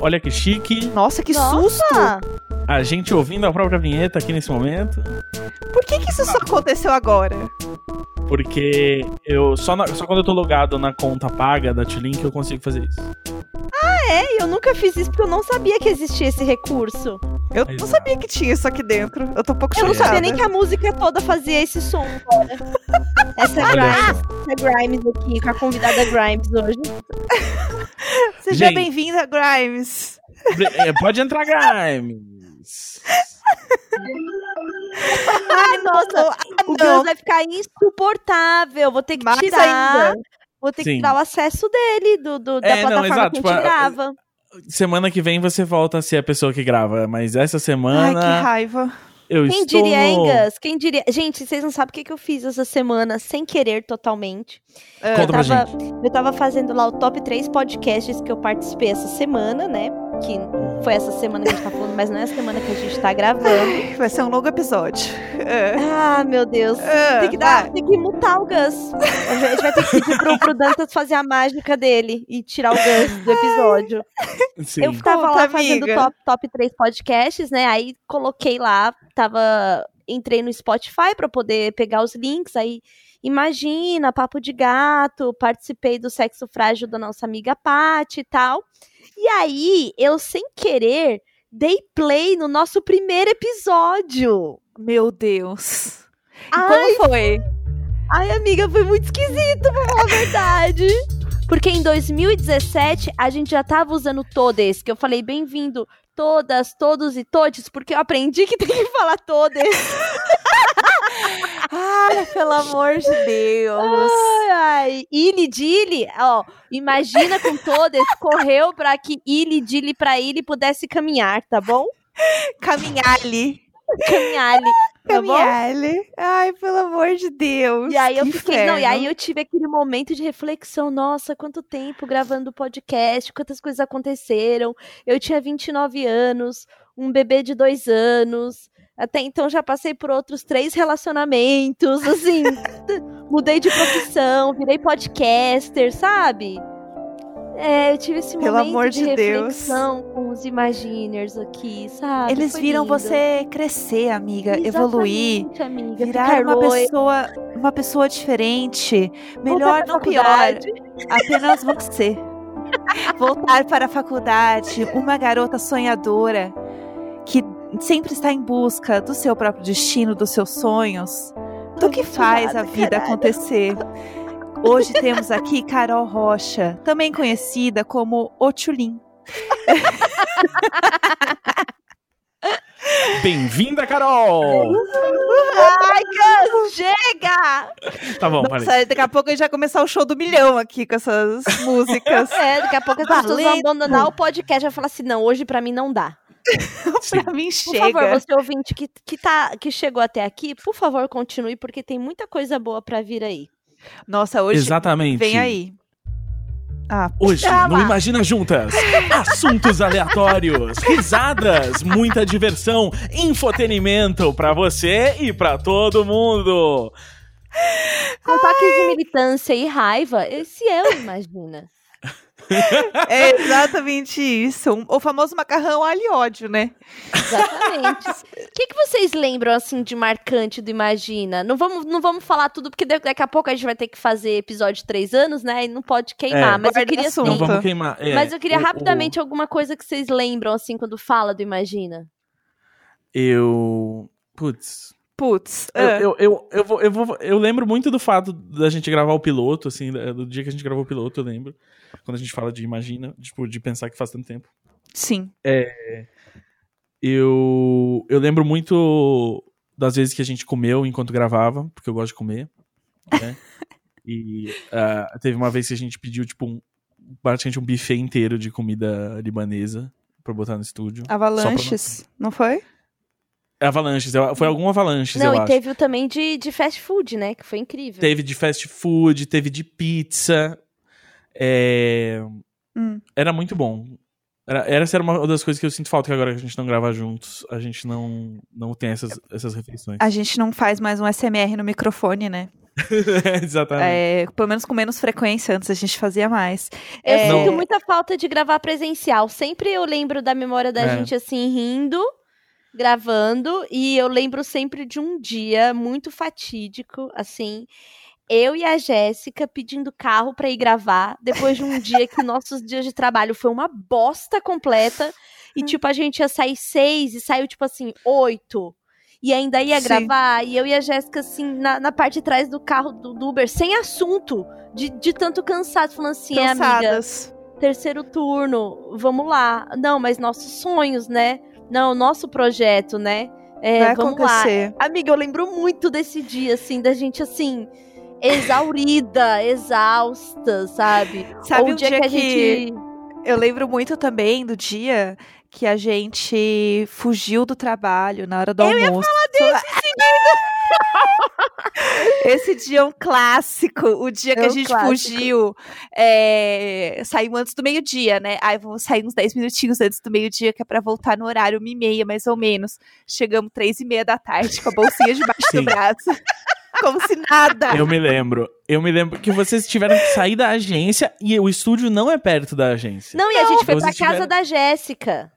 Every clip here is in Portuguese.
Olha que chique. Nossa, que Nossa! susto! A gente ouvindo a própria vinheta aqui nesse momento. Por que, que isso só aconteceu agora? Porque eu só, na- só quando eu tô logado na conta paga da T-Link eu consigo fazer isso. É, eu nunca fiz isso porque eu não sabia que existia esse recurso. Eu não Exato. sabia que tinha isso aqui dentro. Eu tô um pouco Eu não chocada. sabia nem que a música toda fazia esse som agora. Essa é Grimes, essa é Grimes aqui, com a convidada Grimes hoje. Seja bem-vinda, Grimes. É, Pode entrar, Grimes. Ai, nossa, o não. Gus vai ficar insuportável. Vou ter que Mais tirar. ainda. Vou ter Sim. que tirar o acesso dele do, do- da É, não, plataforma exato, que a tipo, gente a- grava. Semana que vem você volta a ser a pessoa que grava, mas essa Ai, semana que raiva. eu Quem estou diria. Gus? Quem diria? Gente, vocês não sabem o que, que eu fiz essa semana sem querer totalmente. Conta pra tava- gente. Eu tava fazendo lá o top 3 podcasts que eu participei essa semana, né? Que foi essa semana que a gente tá falando, mas não é a semana que a gente tá gravando. Vai ser um longo episódio. Ah, Ah, meu Deus. ah, Tem que, dar, vai. tem que mutar o Gus. A gente vai ter que pedir pro, pro Dantas fazer a mágica dele e tirar o Gus do episódio. Sim. Eu tava Conta, lá fazendo amiga. top, top 3 podcasts, né? Aí coloquei lá, tava. Entrei no Spotify pra poder pegar os links, aí. Imagina, papo de gato, participei do sexo frágil da nossa amiga Paty e tal. E aí, eu sem querer dei play no nosso primeiro episódio. Meu Deus. E Ai, como foi? Ai, amiga, foi muito esquisito, pra falar a verdade. Porque em 2017 a gente já tava usando todes, que eu falei bem-vindo todas, todos e todes, porque eu aprendi que tem que falar todes. Ai, pelo amor de Deus. Ai, ai. Ili Dili, ó, imagina com todes, correu pra que Ili Dili pra ele pudesse caminhar, tá bom? Caminhar-lhe. Caminhar tá? Caminhar-lhe. Ai, pelo amor de Deus. E aí eu que fiquei, não, e aí inferno. eu tive aquele momento de reflexão, nossa, quanto tempo gravando podcast, quantas coisas aconteceram. Eu tinha 29 anos, um bebê de dois anos. Até então já passei por outros três relacionamentos, assim, mudei de profissão, virei podcaster, sabe? É, eu tive esse Pelo momento amor de, de Deus. reflexão com os Imaginers aqui, sabe? Eles Foi viram lindo. você crescer, amiga, evoluir. Exatamente, amiga, Virar uma loira. pessoa, uma pessoa diferente. Melhor, não pior. Apenas você. Voltar para a faculdade, uma garota sonhadora que sempre está em busca do seu próprio destino, dos seus sonhos, do que faz a vida acontecer. Hoje temos aqui Carol Rocha, também conhecida como Otulin. Bem-vinda, Carol! Ai, Gus, chega! Tá bom. Nossa, daqui a pouco a gente vai começar o show do milhão aqui com essas músicas. É, daqui a pouco as pessoas vão abandonar o podcast e vai falar assim: não, hoje pra mim não dá. Pra mim Por chega. favor, você ouvinte que, que, tá, que chegou até aqui, por favor, continue, porque tem muita coisa boa pra vir aí. Nossa, hoje Exatamente. vem aí. Ah, Hoje, Ah, no. Imagina Juntas, assuntos aleatórios, risadas, muita diversão, infotenimento pra você e pra todo mundo. Com toques de militância e raiva, esse é o Imagina. é exatamente isso. Um- O famoso macarrão alho e ódio, né? Exatamente. O que, que vocês lembram, assim, de marcante do Imagina? Não vamos, não vamos falar tudo, porque da- daqui a pouco a gente vai ter que fazer episódio de três anos, né? E não pode queimar. É. mas eu queria, assim, vamos queimar. é, mas eu queria o- o- rapidamente alguma coisa que vocês lembram, assim, quando fala do Imagina. Eu. Putz. Putz. Eu, ah. eu, eu, eu, vou, eu, vou, eu lembro muito do fato da gente gravar o piloto, assim, do dia que a gente gravou o piloto, eu lembro. Quando a gente fala de imagina, tipo, de pensar que faz tanto tempo. Sim. Eu, eu lembro muito das vezes que a gente comeu enquanto gravava, porque eu gosto de comer, né? e ah, teve uma vez que a gente pediu, tipo, um, praticamente um buffet inteiro de comida libanesa pra botar no estúdio. Avalanches, não foi? Avalanches, foi algum avalanches, não, eu e acho. teve o também de, de fast food, né? Que foi incrível. Teve de fast food, teve de pizza. é, Hum. Era muito bom. Era, essa era uma das coisas que eu sinto falta que agora que a gente não grava juntos, a gente não, não tem essas, essas refeições. A gente não faz mais um SMR no microfone, né? Exatamente. É, pelo menos com menos frequência, antes a gente fazia mais. Eu É, sinto muita falta de gravar presencial. Sempre eu lembro da memória da É. gente assim, rindo, gravando, e eu lembro sempre de um dia muito fatídico, assim. Eu e a Jéssica pedindo carro pra ir gravar, depois de um dia que nossos dias de trabalho foi uma bosta completa. E, tipo, a gente ia sair seis e saiu, tipo assim, oito. E ainda ia Sim. gravar, e eu e a Jéssica, assim, na, na parte de trás do carro do, do Uber, sem assunto, de, de tanto cansado, falando assim, é, amiga, cansadas. terceiro turno, vamos lá. Não, mas nossos sonhos, né? Não, nosso projeto, né? É, Vai vamos acontecer. lá. Amiga, eu lembro muito desse dia, assim, da gente, assim, exaurida, exausta, sabe? Sabe Ou um o dia, dia que a gente. Eu lembro muito também do dia que a gente fugiu do trabalho na hora do Eu ia almoço. Esse dia é um clássico. O dia que É a um gente clássico. fugiu. É... Saímos antes do meio-dia, né? Aí vamos sair uns 10 minutinhos antes do meio-dia, que é pra voltar no horário, uma e meia, mais ou menos. Chegamos três e meia da tarde com a bolsinha debaixo Sim. do braço. Como se nada. Eu me lembro. Eu me lembro que vocês tiveram que sair da agência e o estúdio não é perto da agência. Não, e a gente foi pra Vocês casa tiveram- da Jéssica.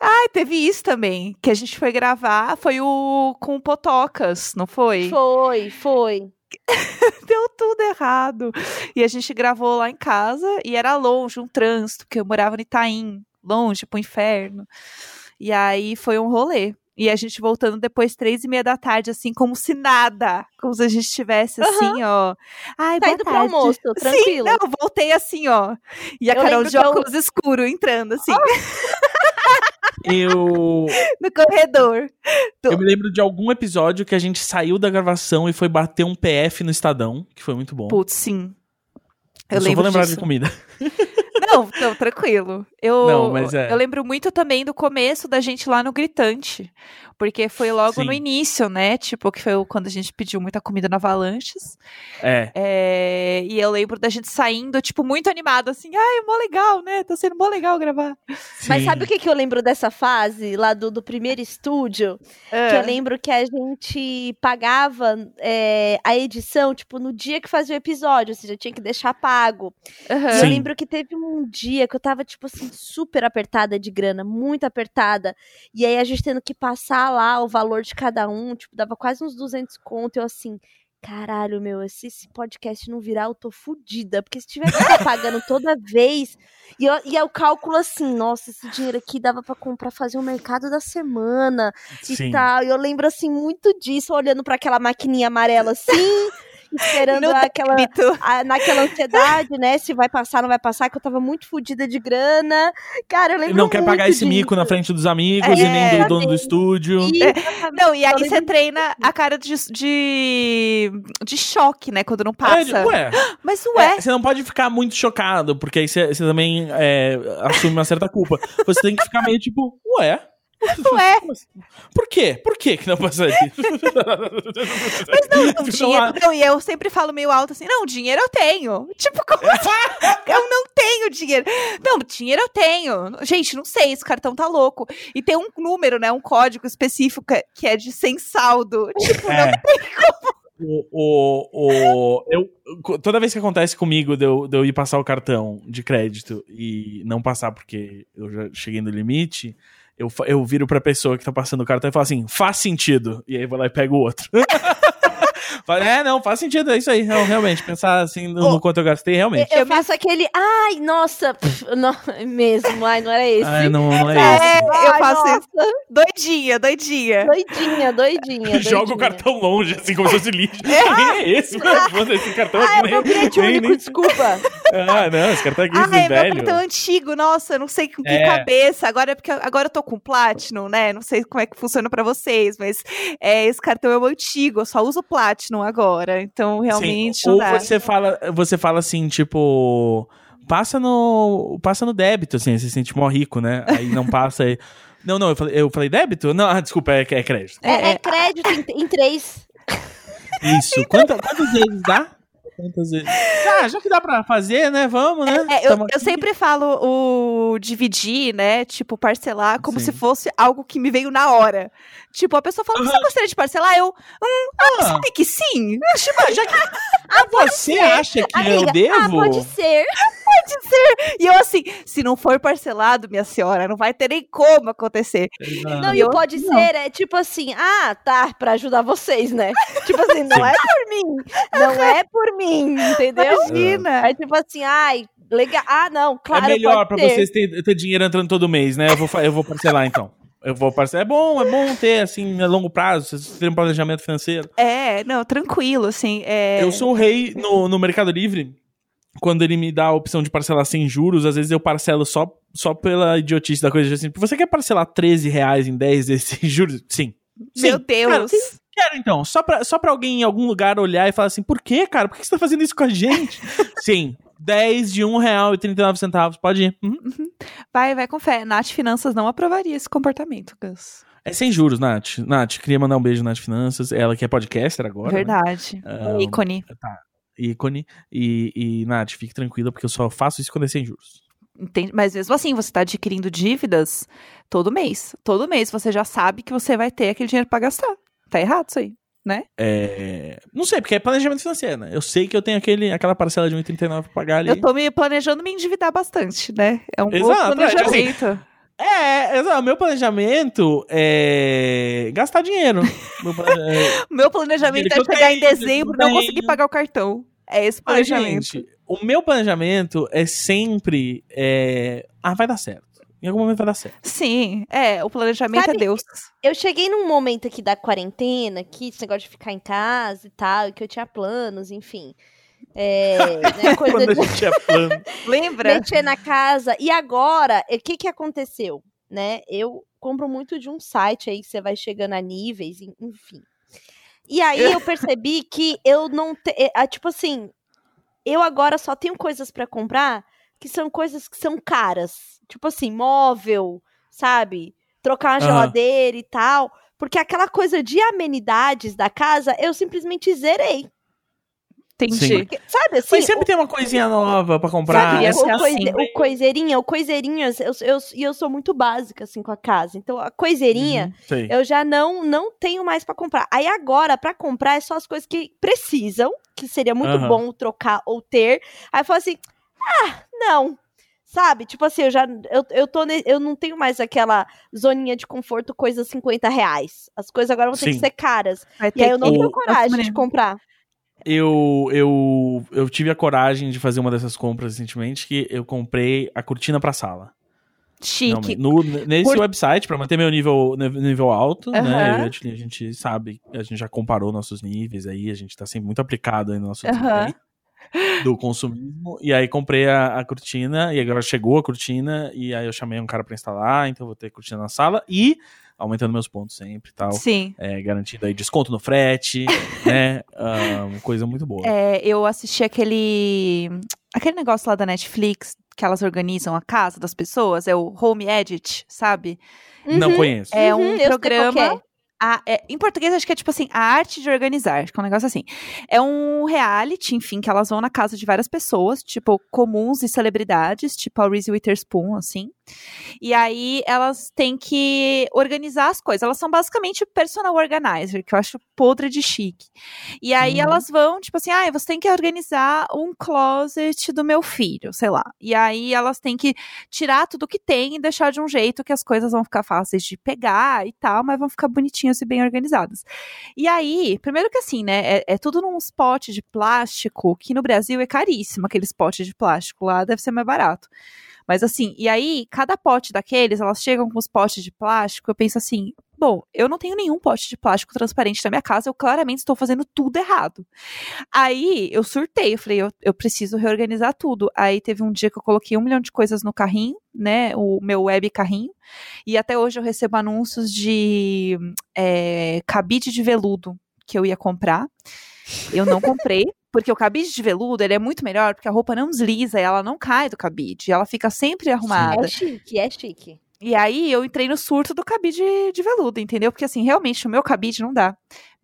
Ai, teve isso também. Que a gente foi gravar. Foi o com o Potocas, não foi? Foi, foi. Deu tudo errado. E a gente gravou lá em casa e era longe, um trânsito, porque eu morava no Itaim, longe pro inferno. E aí foi um rolê. E a gente voltando depois, três e meia da tarde, assim, como se nada. Como se a gente estivesse assim, ó. Ai, Tá boa indo pro tarde. almoço, Sim, tranquilo. não, voltei assim, ó. E a Eu Carol de que eu- óculos escuro entrando, assim, Eu, no corredor. eu me lembro de algum episódio que a gente saiu da gravação e foi bater um PF no Estadão, que foi muito bom. Putz, sim. Eu, Eu só lembro vou lembrar disso. de comida. Não, não, tranquilo. Eu, Não, mas é. eu lembro muito também do começo da gente lá no Gritante. Porque foi logo Sim. no início, né? Tipo, que foi quando a gente pediu muita comida no Avalanches. É. É, e eu lembro da gente saindo, tipo, muito animado, assim. Ai, mó legal, né? Tá sendo mó legal gravar. Mas sim. sabe o que, que eu lembro dessa fase, lá do, do primeiro estúdio? Que eu lembro que a gente pagava é, a edição, tipo, no dia que fazia o episódio, ou seja, tinha que deixar pago. E eu lembro que teve um dia que eu tava, tipo assim, super apertada de grana, muito apertada. E aí a gente tendo que passar lá o valor de cada um, tipo, dava quase uns 200 conto. Eu assim, caralho, meu, se esse podcast não virar, eu tô fudida. Porque se tiver que ficar pagando toda vez. E, eu, e o cálculo assim, nossa, esse dinheiro aqui dava pra comprar, fazer o mercado da semana e Sim. tal. E eu lembro assim muito disso, olhando pra aquela maquininha amarela assim. Esperando aquela, a- naquela ansiedade, né? Se vai passar, não vai passar, que eu tava muito fodida de grana. Cara, eu lembro Não quer pagar muito esse mico disso. na frente dos amigos É, e nem do dono do estúdio. E- É. Não, e aí você treina a cara de, de, de choque, né? Quando não É, passa. ué, Mas ué, É, você não pode ficar muito chocado, porque aí você, você também é, assume uma certa culpa. Você tem que ficar meio tipo, ué. Ué. Por quê? Por que que não passa isso? Mas não, dinheiro, não, e eu sempre falo meio alto assim, não, dinheiro eu tenho. Tipo, como assim? eu não tenho dinheiro. Não, dinheiro eu tenho. Gente, não sei, esse cartão tá louco. E tem um número, né, um código específico que é- é de sem saldo. Tipo, não É. O, o, o, eu, toda vez que acontece comigo de eu, de eu ir passar o cartão de crédito e não passar porque eu já cheguei no limite, eu, eu viro pra pessoa que tá passando o cartão e falo assim, faz sentido. E aí vou lá e pego o outro. É, não, faz sentido, é isso aí. Não, realmente, pensar assim no, no quanto eu gastei, realmente. Eu faço aquele, ai, nossa, pff, não, mesmo, ai, não era esse. Ah, não, não é É, isso. eu Ai, faço nossa, isso. Doidinha, doidinha. Doidinha, doidinha. Joga o cartão longe, assim, como se fosse lixo. Quem é esse? Mano, esse cartão Ah, é aqui. o meu bilhete nem- único, nem- desculpa. Ah, não, esse cartão aqui Ah, esse é meu velho. cartão antigo, nossa, eu não sei com que É. cabeça. Agora é porque agora eu tô com Platinum, né? Não sei como é que funciona pra vocês, mas é, esse cartão é o antigo, eu só uso Platinum agora. Então, realmente, Sim, não ou dá. você fala, você fala assim, tipo, passa no, passa no débito, assim, você se sente mó rico, né? Aí não passa aí. Não, não, eu falei, eu falei débito? Não, ah, desculpa, é, é crédito. É, é crédito em, em três. Isso. Quanta- quantas vezes dá? Vezes. Ah, já que dá pra fazer, né? Vamos, né? É, eu, Tamo eu aqui. sempre falo o dividir, né? Tipo, parcelar como Sim. se fosse algo que me veio na hora. Tipo, a pessoa fala, você gostaria de parcelar? Eu, Ah, sabe que sim? Shiba, já que ah, você acha que eu Amiga, devo? ah, pode ser. E eu assim, se não for parcelado, minha senhora, não vai ter nem como acontecer. Exato. Não, E o eu- pode não. ser é tipo assim, ah, tá, pra ajudar vocês, né? tipo assim, não Sim. é por mim. Não é por mim, entendeu? Imagina. É tipo assim, ai, legal. Ah, não, claro, é melhor pode pra ter. vocês ter, ter dinheiro entrando todo mês, né? Eu vou, eu vou parcelar então. Eu vou parcelar. É bom, é bom ter, assim, a longo prazo, vocês terem um planejamento financeiro. É, não, tranquilo, assim. É... Eu sou o rei no, no Mercado Livre. Quando ele me dá a opção de parcelar sem juros, às vezes eu parcelo só, só pela idiotice da coisa. Assim, você quer parcelar 13 reais em 10 vezes sem juros? Sim. Meu Sim. Deus. Cara, Quero então, só pra, só pra alguém em algum lugar olhar e falar assim, por que, cara? Por que você tá fazendo isso com a gente? Sim, 10 de um real e 39 centavos, pode ir. Uhum. Vai, vai com fé. Nath Finanças não aprovaria esse comportamento, Gus. É sem juros, Nath. Nath, queria mandar um beijo Nath Finanças, ela que é podcaster agora. né? Verdade. Ah, Ícone. Ícone. E, e, Nath, fique tranquila, porque eu só faço isso quando é sem juros. Entende? Mas mesmo assim, você está adquirindo dívidas todo mês. Todo mês você já sabe que você vai ter aquele dinheiro pra gastar. Tá errado isso aí. É... Não sei, porque é planejamento financeiro, né? Eu sei que eu tenho aquele, aquela parcela de 1,39 pra pagar ali. Eu tô me planejando me endividar bastante, né? É um bom Exato, é, tipo assim, planejamento. É, exato. Meu planejamento é gastar dinheiro. Meu plane- é- O meu planejamento Dinheiro é chegar em tenho, dezembro e não conseguir pagar o cartão. É esse Ai, planejamento. gente, o meu planejamento é sempre. é, Ah, vai dar certo. Em algum momento vai dar certo. Sim, é, o planejamento Sabe- é Deus. Eu cheguei num momento aqui da quarentena, que esse negócio de ficar em casa e tal, e que eu tinha planos, enfim. É, né, coisa Quando a de gente plano. Lembra? mexer na casa. E agora, o que que aconteceu? Né? Eu compro muito de um site aí que você vai chegando a níveis, en- enfim. E aí eu percebi que eu não te, é, ah, tipo assim, eu agora só tenho coisas pra comprar que são coisas que são caras, tipo assim, móvel, sabe? Trocar uma Aham. geladeira e tal, porque aquela coisa de amenidades da casa eu simplesmente zerei. Entendi. Porque, sabe assim, Mas sempre tem uma coisinha nova pra comprar. Sabe, o, o, assim. o coiseirinha, o coiseirinhas, eu, eu, e eu sou muito básica, assim, com a casa. Então, a coiseirinha, Uhum, eu já não não tenho mais pra comprar. Aí agora, pra comprar, é só as coisas que precisam, que seria muito Aham. bom trocar ou ter. Aí eu falo assim, ah, não. Sabe? Tipo assim, eu já. Eu, eu, tô ne- eu não tenho mais aquela zoninha de conforto, coisa 50 reais. As coisas agora vão ter que Sim. ser caras. Vai E aí eu não que- tenho coragem de comprar. Eu, eu, eu tive a coragem de fazer uma dessas compras recentemente, que eu comprei a cortina pra sala. Chique. Não, no- nesse Por- website, pra manter meu nível, nível alto, né? Aham. A gente, a gente sabe, a gente já comparou nossos níveis aí, a gente tá sempre muito aplicado aí no nosso desempenho do consumismo. E aí comprei a, a cortina, e agora chegou a cortina, e aí eu chamei um cara pra instalar, então eu vou ter cortina na sala e aumentando meus pontos sempre e tal. Sim. É, garantindo aí desconto no frete, né? Uma coisa muito boa. É, eu assisti aquele. Aquele negócio lá da Netflix que elas organizam a casa das pessoas, é o Home Edit, sabe? Não Uhum. conheço. É Uhum, um qual programa. A- é, em português, acho que é tipo assim, a arte de organizar, acho que é um negócio assim. É um reality, enfim, que elas vão na casa de várias pessoas, tipo, comuns e celebridades, tipo a Reese Witherspoon, assim. E aí elas têm que organizar as coisas. Elas são basicamente personal organizer, que eu acho podre de chique. E aí Uhum. elas vão, tipo assim, ah, você tem que organizar um closet do meu filho, sei lá. E aí elas têm que tirar tudo que tem e deixar de um jeito que as coisas vão ficar fáceis de pegar e tal, mas vão ficar bonitinhas e bem organizadas. E aí, primeiro que assim, né, é, é tudo num pote de plástico, que no Brasil é caríssimo, aquele pote de plástico, lá deve ser mais barato. Mas assim, e aí, cada pote daqueles, elas chegam com os potes de plástico, eu penso assim, bom, eu não tenho nenhum pote de plástico transparente na minha casa, eu claramente estou fazendo tudo errado. Aí, eu surtei, eu falei, eu, eu preciso reorganizar tudo. Aí teve um dia que eu coloquei um milhão de coisas no carrinho, né, o meu web carrinho, e até hoje eu recebo anúncios de é, cabide de veludo que eu ia comprar. Eu não comprei, porque o cabide de veludo ele é muito melhor, porque a roupa não desliza, ela não cai do cabide, ela fica sempre arrumada. É chique, é chique. E aí eu entrei no surto do cabide de veludo, entendeu? Porque assim, realmente o meu cabide não dá.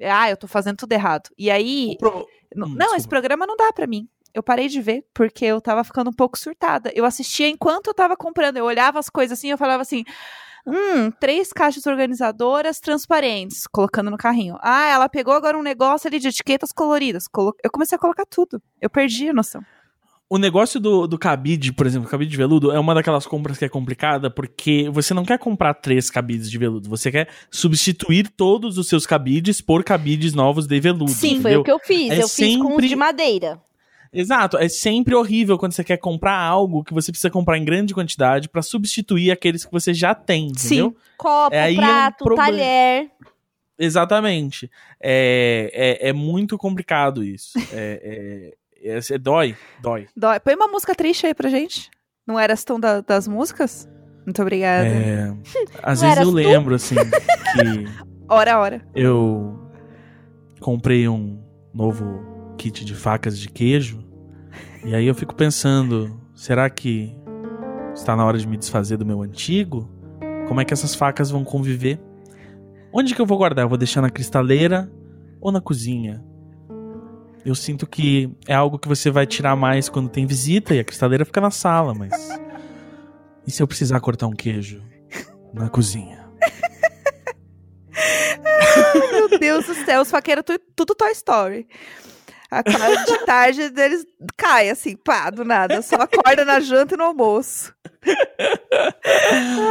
Ah, eu tô fazendo tudo errado. E aí. Pro- Hum, não, esse programa não dá pra mim. Eu parei de ver, porque eu tava ficando um pouco surtada. Eu assistia enquanto eu tava comprando. Eu olhava as coisas assim, eu falava assim. Hum, três caixas organizadoras transparentes, colocando no carrinho. Ah, ela pegou agora um negócio ali de etiquetas coloridas. Colo- Eu comecei a colocar tudo. Eu perdi a noção. O negócio do, do cabide, por exemplo, cabide de veludo, é uma daquelas compras que é complicada porque você não quer comprar três cabides de veludo, você quer substituir todos os seus cabides por cabides novos de veludo. Sim, Foi entendeu? o que eu fiz. É eu fiz com os sempre- de madeira. Exato, é sempre horrível quando você quer comprar algo que você precisa comprar em grande quantidade pra substituir aqueles que você já tem, entendeu? Copo, É, aí é um prato, talher. Exatamente. É, é, é muito complicado isso. É, é, é- dói, dói. Dói. Põe uma música triste aí pra gente. Não eras tão da- das músicas? Muito obrigada. É, às vezes eu tu? lembro, assim, que Hora hora. eu comprei um novo kit de facas de queijo. E aí eu fico pensando, será que está na hora de me desfazer do meu antigo? Como é que essas facas vão conviver? Onde que eu vou guardar? Eu vou deixar na cristaleira ou na cozinha? Eu sinto que é algo que você vai tirar mais quando tem visita e a cristaleira fica na sala, mas e se eu precisar cortar um queijo na cozinha? Meu Deus do céu, os faqueiros tu- tudo Toy Story. A tarde, de tarde deles cai assim, pá, do nada. Só acorda na janta e no almoço.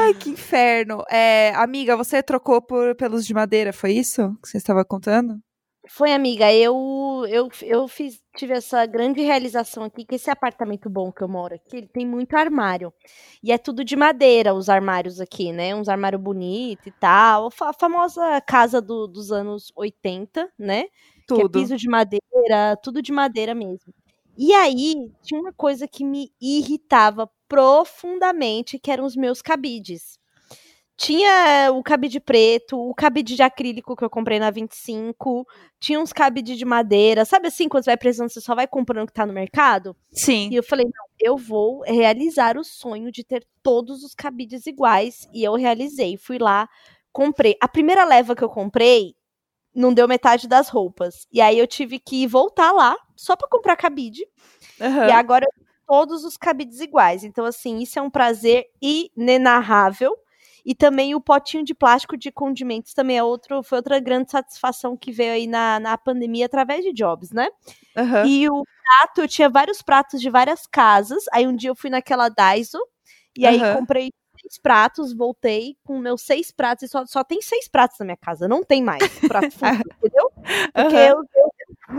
Ai, que inferno. É, amiga, você trocou por, pelos de madeira, foi isso que você estava contando? Foi, amiga, eu, eu, eu fiz, tive essa grande realização aqui, que esse apartamento bom que eu moro aqui, ele tem muito armário. E é tudo de madeira, os armários aqui, né? Uns armários bonitos e tal. A fa- famosa casa do- dos anos 80, né? Que é Tudo. piso de madeira, tudo de madeira mesmo. E aí, tinha uma coisa que me irritava profundamente, que eram os meus cabides. Tinha o cabide preto, o cabide de acrílico que eu comprei na 25, tinha uns cabides de madeira. Sabe assim, quando você vai precisando, você só vai comprando o que tá no mercado? Sim. E eu falei, não, eu vou realizar o sonho de ter todos os cabides iguais. E eu realizei. Fui lá, comprei. A primeira leva que eu comprei não deu metade das roupas. E aí eu tive que voltar lá só pra comprar cabide. Aham. E agora eu tenho todos os cabides iguais. Então, assim, isso é um prazer inenarrável. E também o potinho de plástico de condimentos também é outro, foi outra grande satisfação que veio aí na, na pandemia através de jobs, né? Aham. E o prato, eu tinha vários pratos de várias casas. Aí um dia eu fui naquela Daiso e aí comprei seis pratos, voltei com meus seis pratos. E só, só tem seis pratos na minha casa, não tem mais prato fundo, entendeu? Porque Aham. eu, eu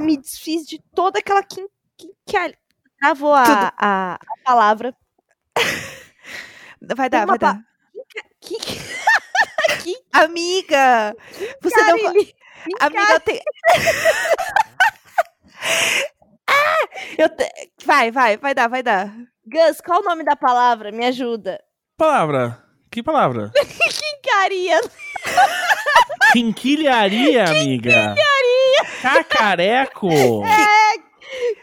me desfiz de toda aquela quin, quin, quin- Travou a, a, a palavra. Vai dar, vai pa- dar. Que, Amiga! Você não. Carilli, Amiga, tem. ah! Eu te- Vai, vai, vai dar, vai dar. Gus, qual o nome da palavra? Me ajuda. Palavra. Que palavra? Caria. Quinquilharia, amiga. Cacareco.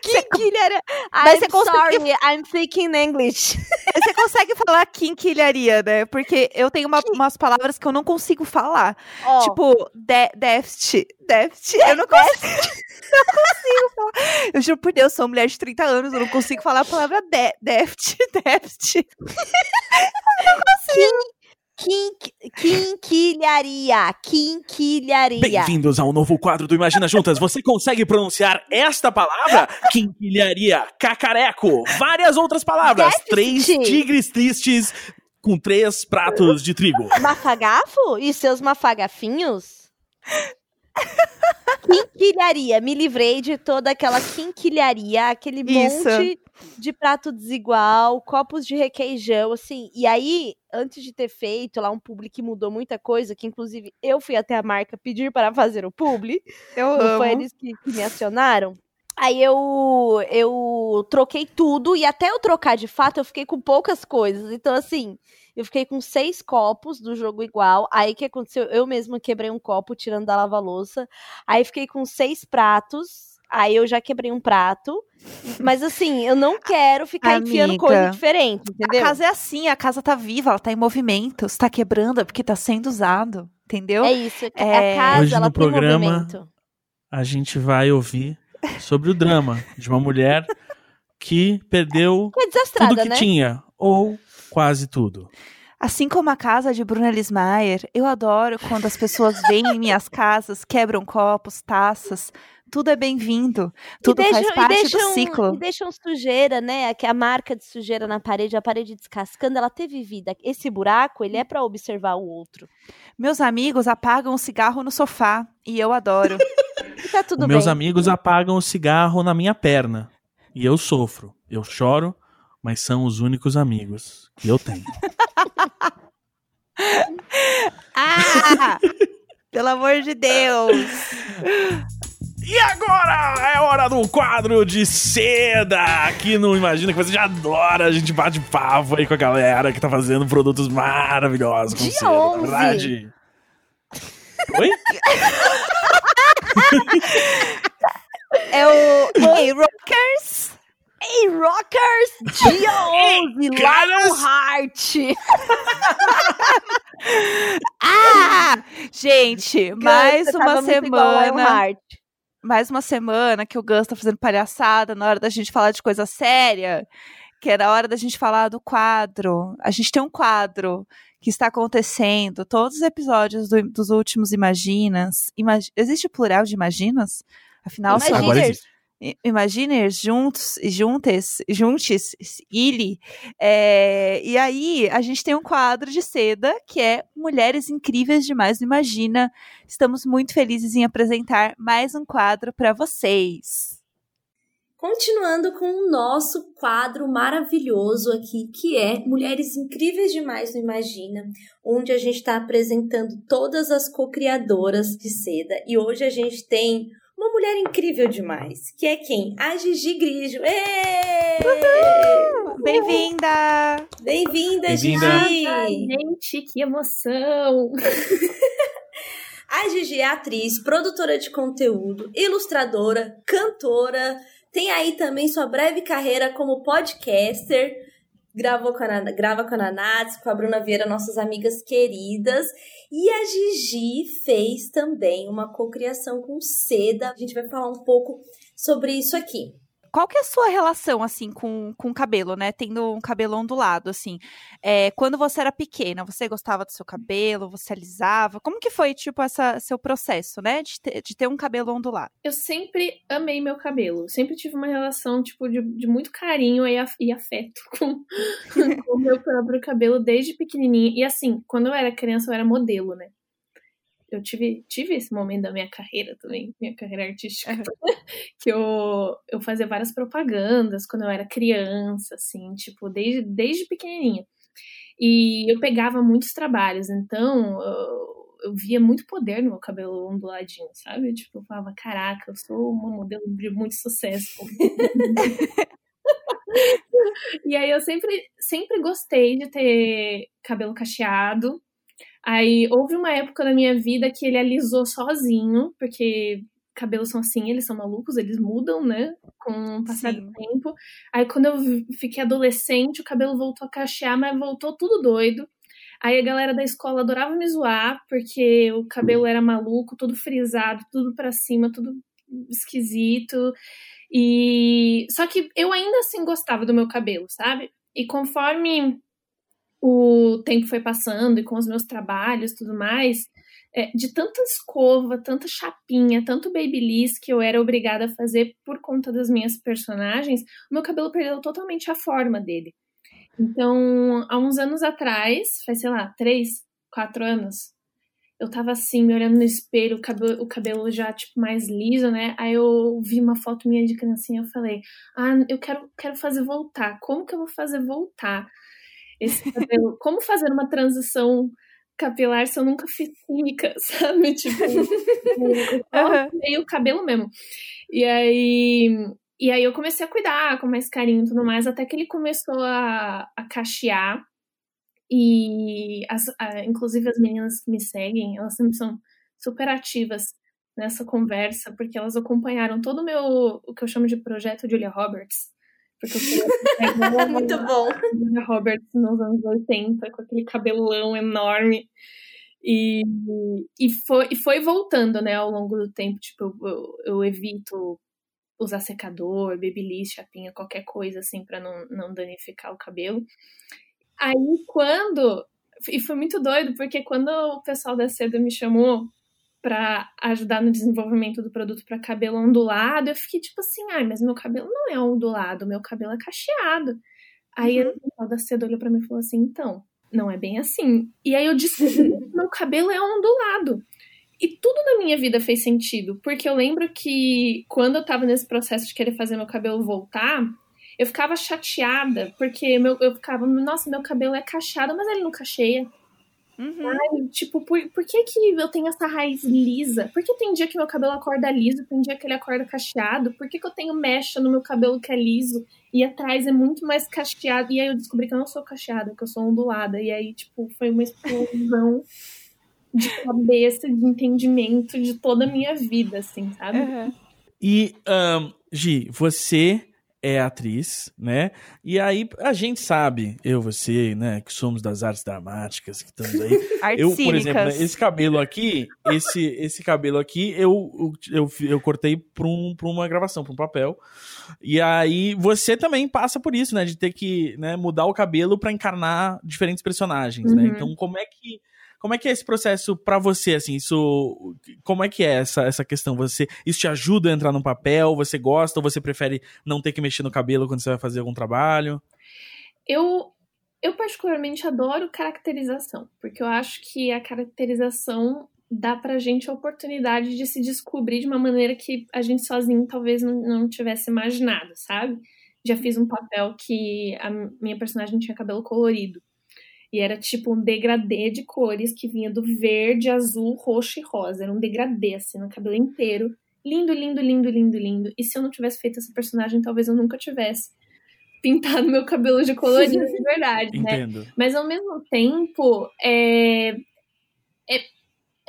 Quinquilharia. Mas I'm você consegue- sorry, I'm thinking English. Você consegue falar quinquilharia, né? Porque eu tenho uma- umas palavras que eu não consigo falar. Ó, Tipo, de, déficit. Déficit. Eu não consigo. não consigo falar. Eu juro por Deus, sou mulher de 30 anos, eu não consigo falar a palavra de, déficit. Déficit. quinqui- quinquilharia. Quinquilharia. Bem-vindos ao novo quadro do Imagina Juntas. Você consegue pronunciar esta palavra? Quinquilharia, cacareco, várias outras palavras. Déficit. Três tigres tristes com três pratos de trigo. Mafagafo? E seus mafagafinhos? quinquilharia. Me livrei de toda aquela quinquilharia, aquele Isso. monte de prato desigual, copos de requeijão, assim. E aí, antes de ter feito lá um publi que mudou muita coisa, que inclusive eu fui até a marca pedir para fazer o publi, Eu amo. foi eles que, que me acionaram. Aí eu, eu troquei tudo, e até eu trocar de fato, eu fiquei com poucas coisas. Então, assim, eu fiquei com seis copos do jogo igual. Aí o que aconteceu? Eu mesma quebrei um copo tirando da lava-louça. Aí fiquei com seis pratos. Aí eu já quebrei um prato. Mas assim, eu não quero ficar enfiando Amiga, coisa diferente, entendeu? A casa é assim, a casa tá viva, ela tá em movimento. Se tá quebrando é porque tá sendo usado, entendeu? É isso. É, a casa, Hoje ela no tem programa- movimento. A gente vai ouvir sobre o drama de uma mulher que perdeu É tudo que né? tinha, ou quase tudo. Assim como a casa de Bruna Lismayer, eu adoro quando as pessoas vêm em minhas casas, quebram copos, taças. Tudo é bem-vindo. Tudo deixam, faz parte deixam, do ciclo. E deixam sujeira, né? A marca de sujeira na parede, a parede descascando, ela teve vida. Esse buraco, ele é pra observar o outro. Meus amigos apagam o cigarro no sofá e eu adoro. E tá tudo meus bem. amigos apagam o cigarro na minha perna. E eu sofro. Eu choro, mas são os únicos amigos que eu tenho. ah! Pelo amor de Deus! E agora é hora do quadro de seda. Aqui no Imagina que você já adora. A gente bate papo aí com a galera que tá fazendo produtos maravilhosos com Dia seda, não é 11. verdade? Oi? É o Hey Rockers! Ei, Rockers! Dia 11, caras! Lionheart! Ah! Gente, mais uma igual semana. Mais uma semana que o Gus tá fazendo palhaçada na hora da gente falar de coisa séria, que era a hora da gente falar do quadro. A gente tem um quadro que está acontecendo, todos os episódios do- dos últimos Imaginas. Imag- Existe o plural de Imaginas? Afinal, são agora Imaginers. existe. I- Imaginers juntos e juntes, ili. É, e aí, a gente tem um quadro de seda que é Mulheres Incríveis Demais Imagina. Estamos muito felizes em apresentar mais um quadro para vocês. Continuando com o nosso quadro maravilhoso aqui, que é Mulheres Incríveis Demais no Imagina, onde a gente está apresentando todas as co-criadoras de seda. E hoje a gente tem uma mulher incrível demais, que é quem? A Gigi Grigio. Bem-vinda! Bem-vinda, Bem-vinda. Gigi! Ai, gente, que emoção! A Gigi é atriz, produtora de conteúdo, ilustradora, cantora. Tem aí também sua breve carreira como podcaster. Gravou com a, grava com a Nanats, com a Bruna Vieira, nossas amigas queridas. E a Gigi fez também uma cocriação com seda. A gente vai falar um pouco sobre isso aqui. Qual que é a sua relação, assim, com, com o cabelo, né? Tendo um cabelo ondulado, assim. É, quando você era pequena, você gostava do seu cabelo? Você alisava? Como que foi, tipo, essa, seu processo, né? De ter, de ter um cabelo ondulado? Eu sempre amei meu cabelo. Sempre tive uma relação, tipo, de, de muito carinho e, af- e afeto com, com o meu próprio cabelo desde pequenininha. E assim, quando eu era criança, eu era modelo, né? Eu tive, tive esse momento da minha carreira também, minha carreira artística, que eu, eu fazia várias propagandas quando eu era criança, assim, tipo, desde, desde pequenininha. E eu pegava muitos trabalhos, então eu, eu via muito poder no meu cabelo onduladinho, sabe? Tipo, eu falava, caraca, eu sou uma modelo de muito sucesso. e aí eu sempre, sempre gostei de ter cabelo cacheado. Aí houve uma época na minha vida que ele alisou sozinho, porque cabelos são assim, eles são malucos, eles mudam, né? Com o passar Sim. do tempo. Aí quando eu fiquei adolescente, o cabelo voltou a cachear, mas voltou tudo doido. Aí a galera da escola adorava me zoar, porque o cabelo era maluco, tudo frisado, tudo pra cima, tudo esquisito. E só que eu ainda assim gostava do meu cabelo, sabe? E conforme o tempo foi passando e com os meus trabalhos tudo mais, é, de tanta escova, tanta chapinha, tanto babyliss que eu era obrigada a fazer por conta das minhas personagens, o meu cabelo perdeu totalmente a forma dele. Então, há uns anos atrás, faz, sei lá, três, quatro anos, eu tava assim, me olhando no espelho, o cabelo, o cabelo já, tipo, mais liso, né? Aí eu vi uma foto minha de criancinha, eu falei, ah, eu quero, quero fazer voltar. Como que eu vou fazer voltar esse cabelo? Como fazer uma transição capilar se eu nunca fiz química, sabe? Tipo, eu arrumei o cabelo mesmo. E aí, e aí eu comecei a cuidar com mais carinho e tudo mais, até que ele começou a, a cachear. E as, a- inclusive as meninas que me seguem, elas sempre são super ativas nessa conversa, porque elas acompanharam todo o meu, o que eu chamo de projeto Julia Roberts. Porque eu queria Muito bom. Julia Roberts nos anos 80, com aquele cabelão enorme. E, e, foi, e foi voltando, né, ao longo do tempo. Tipo, eu, eu evito usar secador, babyliss, chapinha, qualquer coisa assim para não, não danificar o cabelo. Aí quando e foi muito doido porque quando o pessoal da Seda me chamou para ajudar no desenvolvimento do produto para cabelo ondulado, eu fiquei tipo assim, ai, mas meu cabelo não é ondulado, meu cabelo é cacheado. Aí uhum. o pessoal da Seda olhou para mim e falou assim, então, não é bem assim. E aí eu disse, meu cabelo é ondulado. E tudo na minha vida fez sentido, porque eu lembro que quando eu tava nesse processo de querer fazer meu cabelo voltar, eu ficava chateada, porque meu, eu ficava, nossa, meu cabelo é cacheado, mas ele não cacheia. Uhum. Ai, tipo, por, por que, que eu tenho essa raiz lisa? Por que tem dia que meu cabelo acorda liso, tem dia que ele acorda cacheado? Por que, que eu tenho mecha no meu cabelo que é liso e atrás é muito mais cacheado? E aí eu descobri que eu não sou cacheada, que eu sou ondulada. E aí, tipo, foi uma explosão de cabeça, de entendimento de toda a minha vida, assim, sabe? Uhum. E, um, Gi, você é atriz, né? E aí a gente sabe, eu, você, né, que somos das artes dramáticas, que estamos aí. eu, por exemplo, né, esse cabelo aqui, esse esse cabelo aqui, eu eu, eu cortei para um, pra uma gravação, para um papel. E aí você também passa por isso, né, de ter que, né, mudar o cabelo para encarnar diferentes personagens, né? uhum. né? Então, como é que como é que é esse processo para você, assim, isso, como é que é essa, essa questão? Você, isso te ajuda a entrar no papel? Você gosta ou você prefere não ter que mexer no cabelo quando você vai fazer algum trabalho? Eu, eu particularmente adoro caracterização, porque eu acho que a caracterização dá pra gente a oportunidade de se descobrir de uma maneira que a gente sozinho talvez não, não tivesse imaginado, sabe? Já fiz um papel que a minha personagem tinha cabelo colorido. E era tipo um degradê de cores que vinha do verde, azul, roxo e rosa. Era um degradê, assim, no cabelo inteiro. Lindo, lindo, lindo, lindo, lindo. E se eu não tivesse feito essa personagem, talvez eu nunca tivesse pintado meu cabelo de colorido de verdade, né? Entendo. Mas ao mesmo tempo, é... é,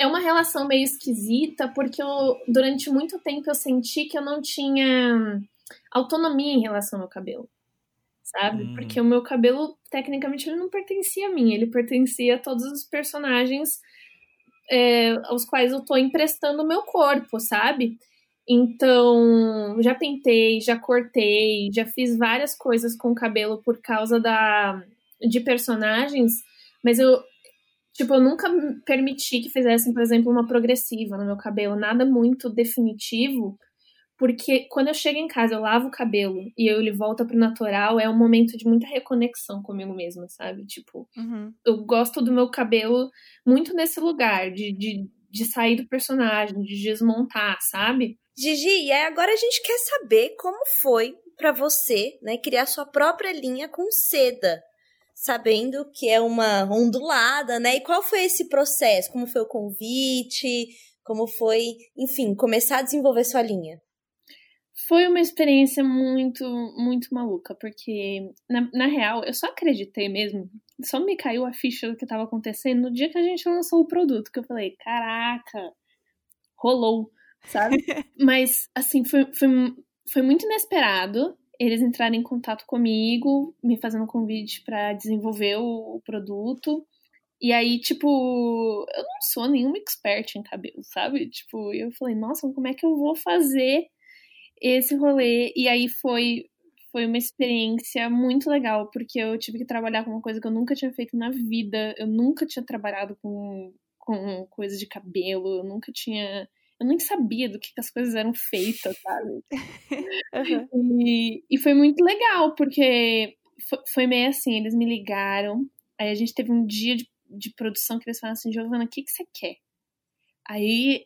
é uma relação meio esquisita, porque eu, durante muito tempo eu senti que eu não tinha autonomia em relação ao meu cabelo sabe? Hum. Porque o meu cabelo, tecnicamente, ele não pertencia a mim, ele pertencia a todos os personagens é, aos quais eu tô emprestando o meu corpo, sabe? Então, já pintei, já cortei, já fiz várias coisas com o cabelo por causa da de personagens, mas eu tipo, eu nunca permiti que fizessem, por exemplo, uma progressiva no meu cabelo, nada muito definitivo, porque quando eu chego em casa, eu lavo o cabelo e eu, ele volta pro natural, é um momento de muita reconexão comigo mesma, sabe? Tipo, uhum. eu gosto do meu cabelo muito nesse lugar, de, de, de sair do personagem, de desmontar, sabe? Gigi, e aí agora a gente quer saber como foi para você, né, criar sua própria linha com seda, sabendo que é uma ondulada, né? E qual foi esse processo? Como foi o convite? Como foi, enfim, começar a desenvolver sua linha? Foi uma experiência muito, muito maluca, porque, na, na real, eu só acreditei mesmo, só me caiu a ficha do que estava acontecendo no dia que a gente lançou o produto, que eu falei, caraca, rolou, sabe? Mas, assim, foi, foi, foi muito inesperado eles entrarem em contato comigo, me fazendo um convite para desenvolver o, o produto. E aí, tipo, eu não sou nenhuma expert em cabelo, sabe? Tipo, eu falei, nossa, como é que eu vou fazer esse rolê. E aí foi, foi uma experiência muito legal, porque eu tive que trabalhar com uma coisa que eu nunca tinha feito na vida. Eu nunca tinha trabalhado com, com coisa de cabelo, eu nunca tinha. Eu nem sabia do que, que as coisas eram feitas, sabe? uhum. e, e foi muito legal, porque foi, foi meio assim: eles me ligaram, aí a gente teve um dia de, de produção que eles falaram assim: Giovana, o que, que você quer? Aí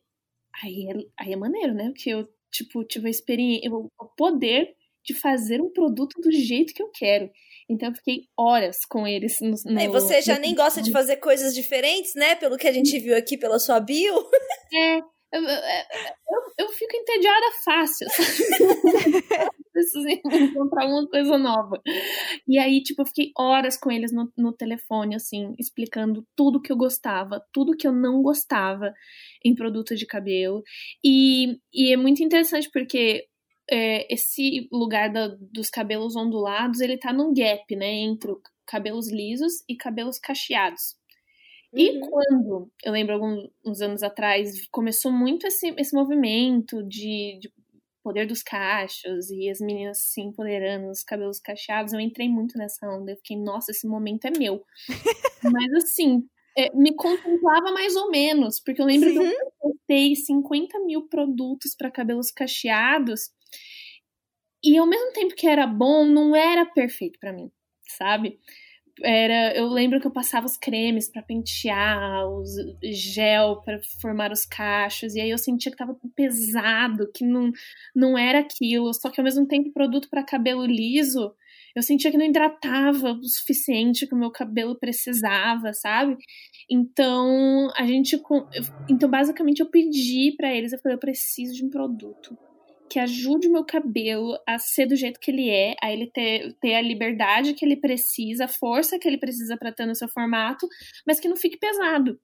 Aí é, aí é maneiro, né? Porque eu tipo, tive a experiência, o poder de fazer um produto do jeito que eu quero. Então eu fiquei horas com eles. No, no e você já nem gosta de fazer coisas diferentes, né? Pelo que a gente viu aqui pela sua bio. É, eu, eu, eu, eu fico entediada fácil. preciso encontrar uma coisa nova. E aí, tipo, eu fiquei horas com eles no, no telefone, assim, explicando tudo que eu gostava, tudo que eu não gostava em produto de cabelo. E, e é muito interessante porque é, esse lugar da, dos cabelos ondulados, ele tá num gap, né, entre cabelos lisos e cabelos cacheados. E uhum. quando, eu lembro alguns anos atrás, começou muito esse, esse movimento de, de poder dos cachos e as meninas se empoderando, os cabelos cacheados, eu entrei muito nessa onda. Eu fiquei, nossa, esse momento é meu. Mas assim, é, me contemplava mais ou menos, porque eu lembro Sim. que eu testei 50 mil produtos para cabelos cacheados e ao mesmo tempo que era bom, não era perfeito para mim, sabe? Era eu lembro que eu passava os cremes para pentear, os gel para formar os cachos, e aí eu sentia que tava pesado, que não, não era aquilo, só que ao mesmo tempo produto para cabelo liso, eu sentia que não hidratava o suficiente que o meu cabelo precisava, sabe? Então, a gente então basicamente eu pedi para eles, eu falei, eu preciso de um produto que ajude o meu cabelo a ser do jeito que ele é, a ele ter, ter a liberdade que ele precisa, a força que ele precisa para ter no seu formato, mas que não fique pesado.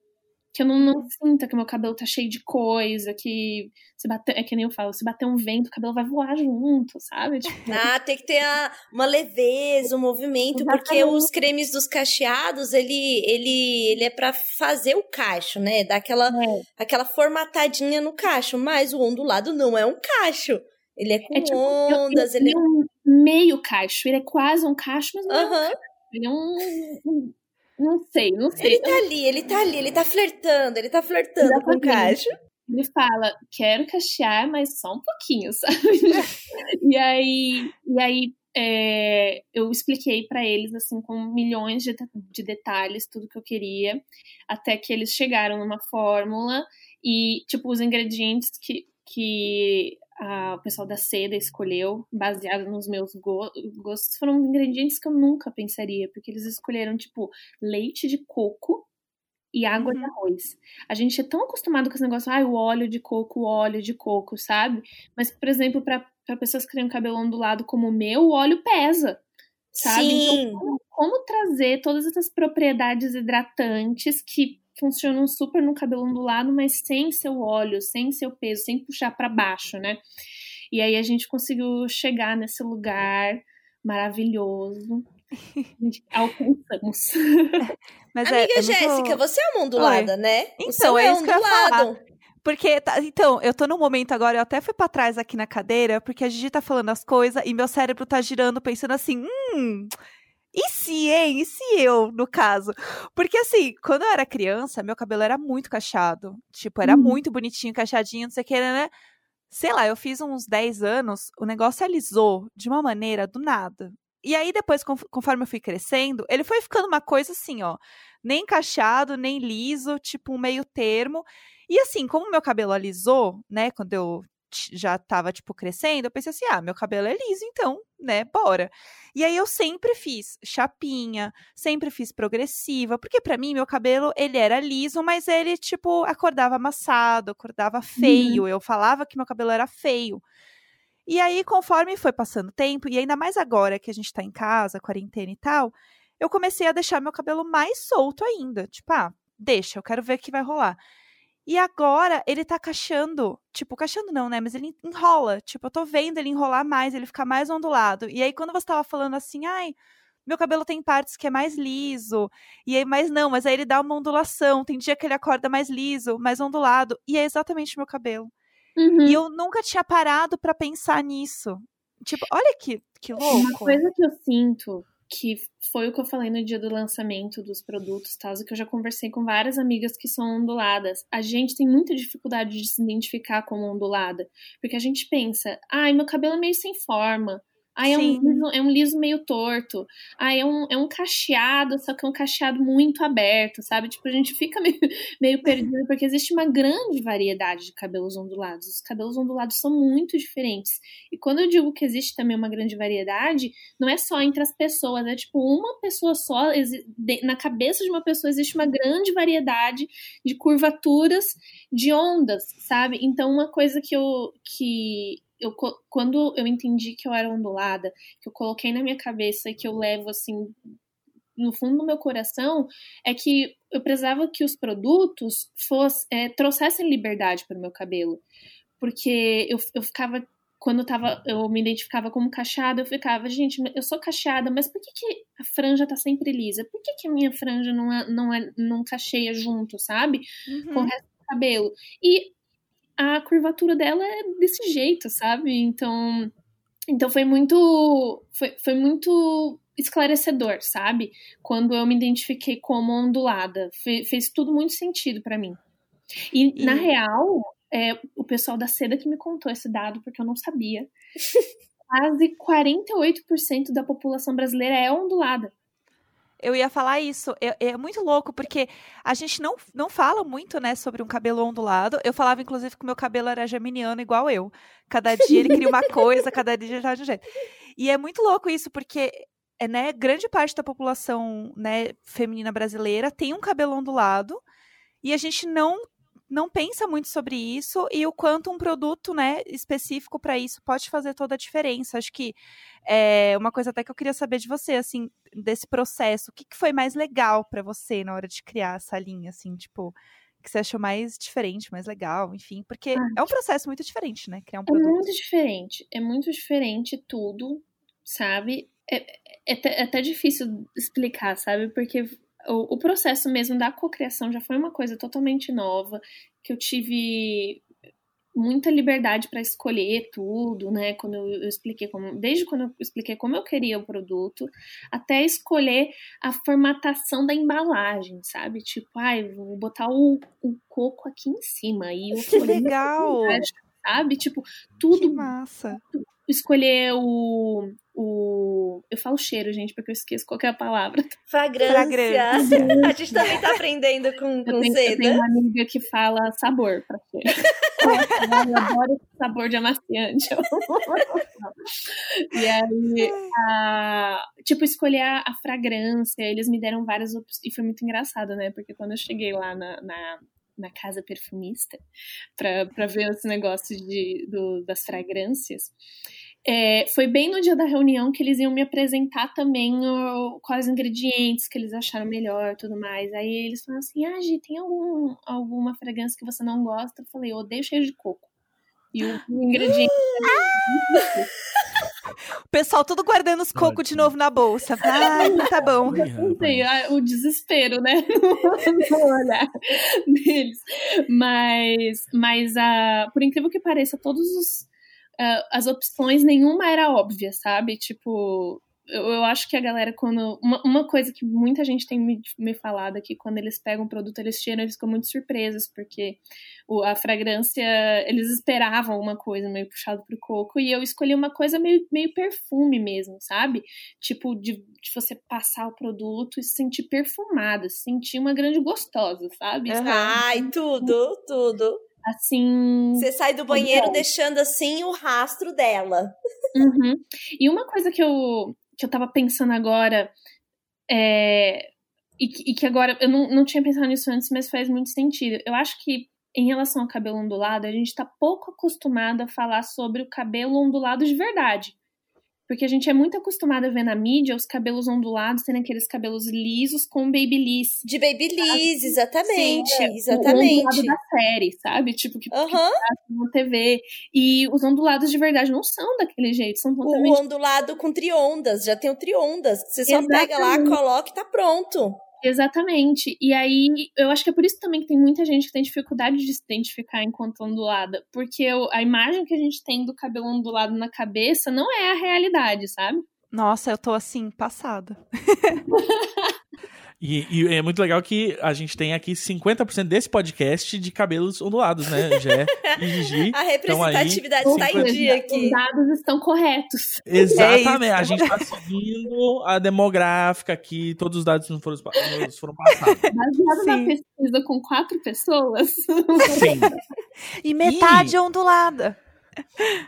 Que eu não, não sinta que meu cabelo tá cheio de coisa, que se bater, é que nem eu falo, se bater um vento, o cabelo vai voar junto, sabe? Tipo... Ah, tem que ter a, uma leveza, um movimento, Exatamente. porque os cremes dos cacheados, ele, ele, ele é para fazer o cacho, né? Dar aquela, é. aquela formatadinha no cacho, mas o ondulado não é um cacho. Ele é com é tipo, ondas, eu, eu, ele é um meio cacho, ele é quase um cacho, mas não é um cacho. Ele é um, não sei, não sei. Ele tá ali, ele tá ali, ele tá flertando, ele tá flertando Exatamente. com o cacho. Ele fala, quero cachear, mas só um pouquinho, sabe? e aí, e aí é, eu expliquei para eles, assim, com milhões de, de detalhes, tudo que eu queria, até que eles chegaram numa fórmula e, tipo, os ingredientes que, que a, o pessoal da seda escolheu, baseado nos meus go gostos, foram ingredientes que eu nunca pensaria, porque eles escolheram, tipo, leite de coco e água uhum. de arroz. A gente é tão acostumado com esse negócio, ah, o óleo de coco, o óleo de coco, sabe? Mas, por exemplo, para pessoas que têm um cabelo ondulado como o meu, o óleo pesa, sabe? Então, Sim. Então, como, como trazer todas essas propriedades hidratantes que funcionam super no cabelo ondulado, mas sem seu óleo, sem seu peso, sem puxar para baixo, né? E aí a gente conseguiu chegar nesse lugar maravilhoso. Alcançamos. Mas é, Amiga é, é Jéssica, muito... você é uma ondulada, Oi. né? Então, é, é ondulado. Porque, tá, então, eu tô num momento agora, eu até fui para trás aqui na cadeira, porque a Gigi tá falando as coisas e meu cérebro tá girando pensando assim, hum, e se, hein? E se eu, no caso? Porque assim, quando eu era criança, meu cabelo era muito cacheado. Tipo, era uhum. muito bonitinho, cacheadinho, não sei o que, né? Sei lá, eu fiz uns 10 anos, o negócio alisou de uma maneira do nada. E aí, depois, conforme eu fui crescendo, ele foi ficando uma coisa assim, ó. Nem cacheado, nem liso, tipo um meio termo. E assim, como meu cabelo alisou, né, quando eu já tava, tipo, crescendo, eu pensei assim, ah, meu cabelo é liso, então, né, bora. E aí eu sempre fiz chapinha, sempre fiz progressiva, porque para mim meu cabelo, ele era liso, mas ele, tipo, acordava amassado, acordava feio, uhum. eu falava que meu cabelo era feio. E aí, conforme foi passando o tempo, e ainda mais agora que a gente tá em casa, quarentena e tal, eu comecei a deixar meu cabelo mais solto ainda, tipo, ah, deixa, eu quero ver o que vai rolar. E agora ele tá cacheando. Tipo, cacheando não, né? Mas ele enrola. Tipo, eu tô vendo ele enrolar mais, ele ficar mais ondulado. E aí, quando você tava falando assim, ai, meu cabelo tem partes que é mais liso. E aí, mas não, mas aí ele dá uma ondulação. Tem dia que ele acorda mais liso, mais ondulado. E é exatamente o meu cabelo. Uhum. E eu nunca tinha parado para pensar nisso. Tipo, olha que, que louco. Uma coisa que eu sinto que foi o que eu falei no dia do lançamento dos produtos, tal, que eu já conversei com várias amigas que são onduladas. A gente tem muita dificuldade de se identificar como ondulada, porque a gente pensa, ai, meu cabelo é meio sem forma, Aí é um, liso, é um liso meio torto. Aí é um, é um cacheado, só que é um cacheado muito aberto, sabe? Tipo, a gente fica meio, meio perdido, porque existe uma grande variedade de cabelos ondulados. Os cabelos ondulados são muito diferentes. E quando eu digo que existe também uma grande variedade, não é só entre as pessoas, é tipo uma pessoa só. Na cabeça de uma pessoa existe uma grande variedade de curvaturas, de ondas, sabe? Então, uma coisa que eu. que eu, quando eu entendi que eu era ondulada, que eu coloquei na minha cabeça e que eu levo assim no fundo do meu coração é que eu precisava que os produtos fosse, é, trouxessem liberdade para o meu cabelo. Porque eu, eu ficava quando eu, tava, eu me identificava como cacheada, eu ficava, gente, eu sou cacheada, mas por que, que a franja tá sempre lisa? Por que, que a minha franja não, é, não, é, não cacheia junto, sabe? Uhum. Com o resto do cabelo. E a curvatura dela é desse jeito, sabe? Então, então foi muito. Foi, foi muito esclarecedor, sabe? Quando eu me identifiquei como ondulada. Fe, fez tudo muito sentido para mim. E, e, na real, é, o pessoal da seda que me contou esse dado, porque eu não sabia. Quase 48% da população brasileira é ondulada. Eu ia falar isso. É, é, muito louco, porque a gente não, não fala muito, né, sobre um cabelo ondulado. Eu falava, inclusive, que o meu cabelo era geminiano igual eu. Cada dia ele cria uma coisa, cada dia ele tá de um jeito. E é muito louco isso, porque é, né, grande parte da população né, feminina brasileira tem um cabelo ondulado e a gente não não pensa muito sobre isso e o quanto um produto né, específico para isso pode fazer toda a diferença. Acho que é uma coisa até que eu queria saber de você, assim, desse processo. O que, que foi mais legal para você na hora de criar essa linha, assim, tipo, que você achou mais diferente, mais legal, enfim, porque ah, é um processo muito diferente, né? Criar um produto. É muito diferente, é muito diferente tudo, sabe? É, é, é, até difícil explicar, sabe? Porque o, o processo mesmo da cocriação já foi uma coisa totalmente nova, que eu tive muita liberdade para escolher tudo, né? Quando eu, expliquei como, desde quando eu expliquei como eu queria o produto, até escolher a formatação da embalagem, sabe? Tipo, ai, vou botar o, o coco aqui em cima e o que legal, sabe? Tipo, tudo que massa. Escolher o o. Eu falo cheiro, gente, porque eu esqueço qual é a palavra. Fragrância. Fragrância. A gente também tá aprendendo com, com eu tenho, seda. Eu tenho uma amiga que fala sabor pra cheiro. eu adoro sabor de amaciante. e aí, a, tipo, escolher a, a, fragrância, eles me deram várias opções. E foi muito engraçado, né? Porque quando eu cheguei lá na, na na casa perfumista para ver esse negócio de, do, das fragrâncias. É, foi bem no dia da reunião que eles iam me apresentar também o, quais ingredientes que eles acharam melhor tudo mais. Aí eles falaram assim: Ah, Gi, tem algum, alguma fragrância que você não gosta? Eu falei: Eu odeio cheiro de coco. E o, o ingrediente. o pessoal tudo guardando os cocos de novo na bolsa. Ah, tá bom. Sei, o desespero, né? no olhar deles. Mas, mas uh, por incrível que pareça, todos os uh, as opções, nenhuma era óbvia, sabe? Tipo, eu, eu acho que a galera, quando. Uma, uma coisa que muita gente tem me, me falado aqui, quando eles pegam o produto, eles cheiram, eles ficam muito surpresos, porque o, a fragrância, eles esperavam uma coisa meio puxado pro coco, e eu escolhi uma coisa meio, meio perfume mesmo, sabe? Tipo, de, de você passar o produto e se sentir perfumada, se sentir uma grande gostosa, sabe? Uhum. Ai, tudo, tudo assim. Você sai do banheiro deixando assim o rastro dela. Uhum. E uma coisa que eu, que eu tava pensando agora é. E, e que agora eu não, não tinha pensado nisso antes, mas faz muito sentido. Eu acho que em relação ao cabelo ondulado, a gente tá pouco acostumado a falar sobre o cabelo ondulado de verdade. Porque a gente é muito acostumado a ver na mídia os cabelos ondulados, tendo aqueles cabelos lisos com babyliss. De babyliss, exatamente. Sim, é, exatamente. O da série, sabe? Tipo, que, uhum. que na TV. E os ondulados de verdade não são daquele jeito, são totalmente... O ondulado com triondas, já tem o triondas. Você só exatamente. pega lá, coloca e tá pronto. Exatamente. E aí, eu acho que é por isso também que tem muita gente que tem dificuldade de se identificar enquanto ondulada. Porque a imagem que a gente tem do cabelo ondulado na cabeça não é a realidade, sabe? Nossa, eu tô assim, passada. E, e, é muito legal que a gente tem aqui 50% desse podcast de cabelos ondulados, né? Jé e Gigi. A representatividade está em dia aqui. Os dados estão corretos. Exatamente. É a gente está seguindo a demográfica aqui, todos os dados não foram, foram passados. Baseado na pesquisa com quatro pessoas. Sim. e metade e... ondulada.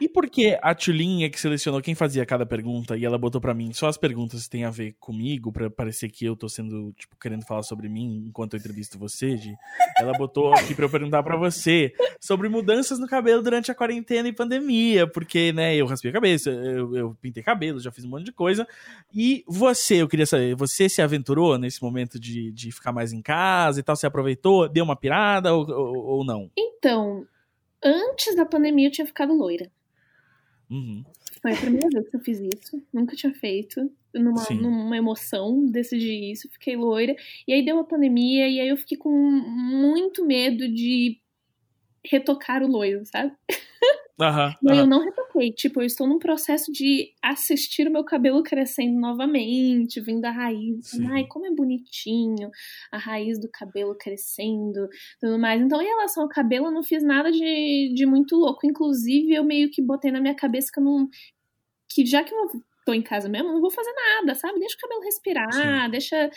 E por que a Tulinha que selecionou quem fazia cada pergunta e ela botou pra mim só as perguntas que têm a ver comigo, pra parecer que eu tô sendo, tipo, querendo falar sobre mim enquanto eu entrevisto você, Gi? Ela botou aqui pra eu perguntar pra você sobre mudanças no cabelo durante a quarentena e pandemia, porque, né, eu raspei a cabeça, eu, eu pintei cabelo, já fiz um monte de coisa. E você, eu queria saber, você se aventurou nesse momento de, de ficar mais em casa e tal? Você aproveitou, deu uma pirada ou, ou, ou não? Então, antes da pandemia eu tinha ficado loira. Uhum. Foi a primeira vez que eu fiz isso. Nunca tinha feito. Numa, numa emoção, decidi isso, fiquei loira. E aí deu a pandemia, e aí eu fiquei com muito medo de retocar o loiro, sabe? Aham. E aí eu aham. não retoquei. Tipo, eu estou num processo de assistir o meu cabelo crescendo novamente, vindo a raiz. Sim. Ai, como é bonitinho a raiz do cabelo crescendo, tudo mais. Então, em relação ao cabelo, eu não fiz nada de, de muito louco. Inclusive, eu meio que botei na minha cabeça que eu não. Que já que eu tô em casa mesmo, eu não vou fazer nada, sabe? Deixa o cabelo respirar, deixa.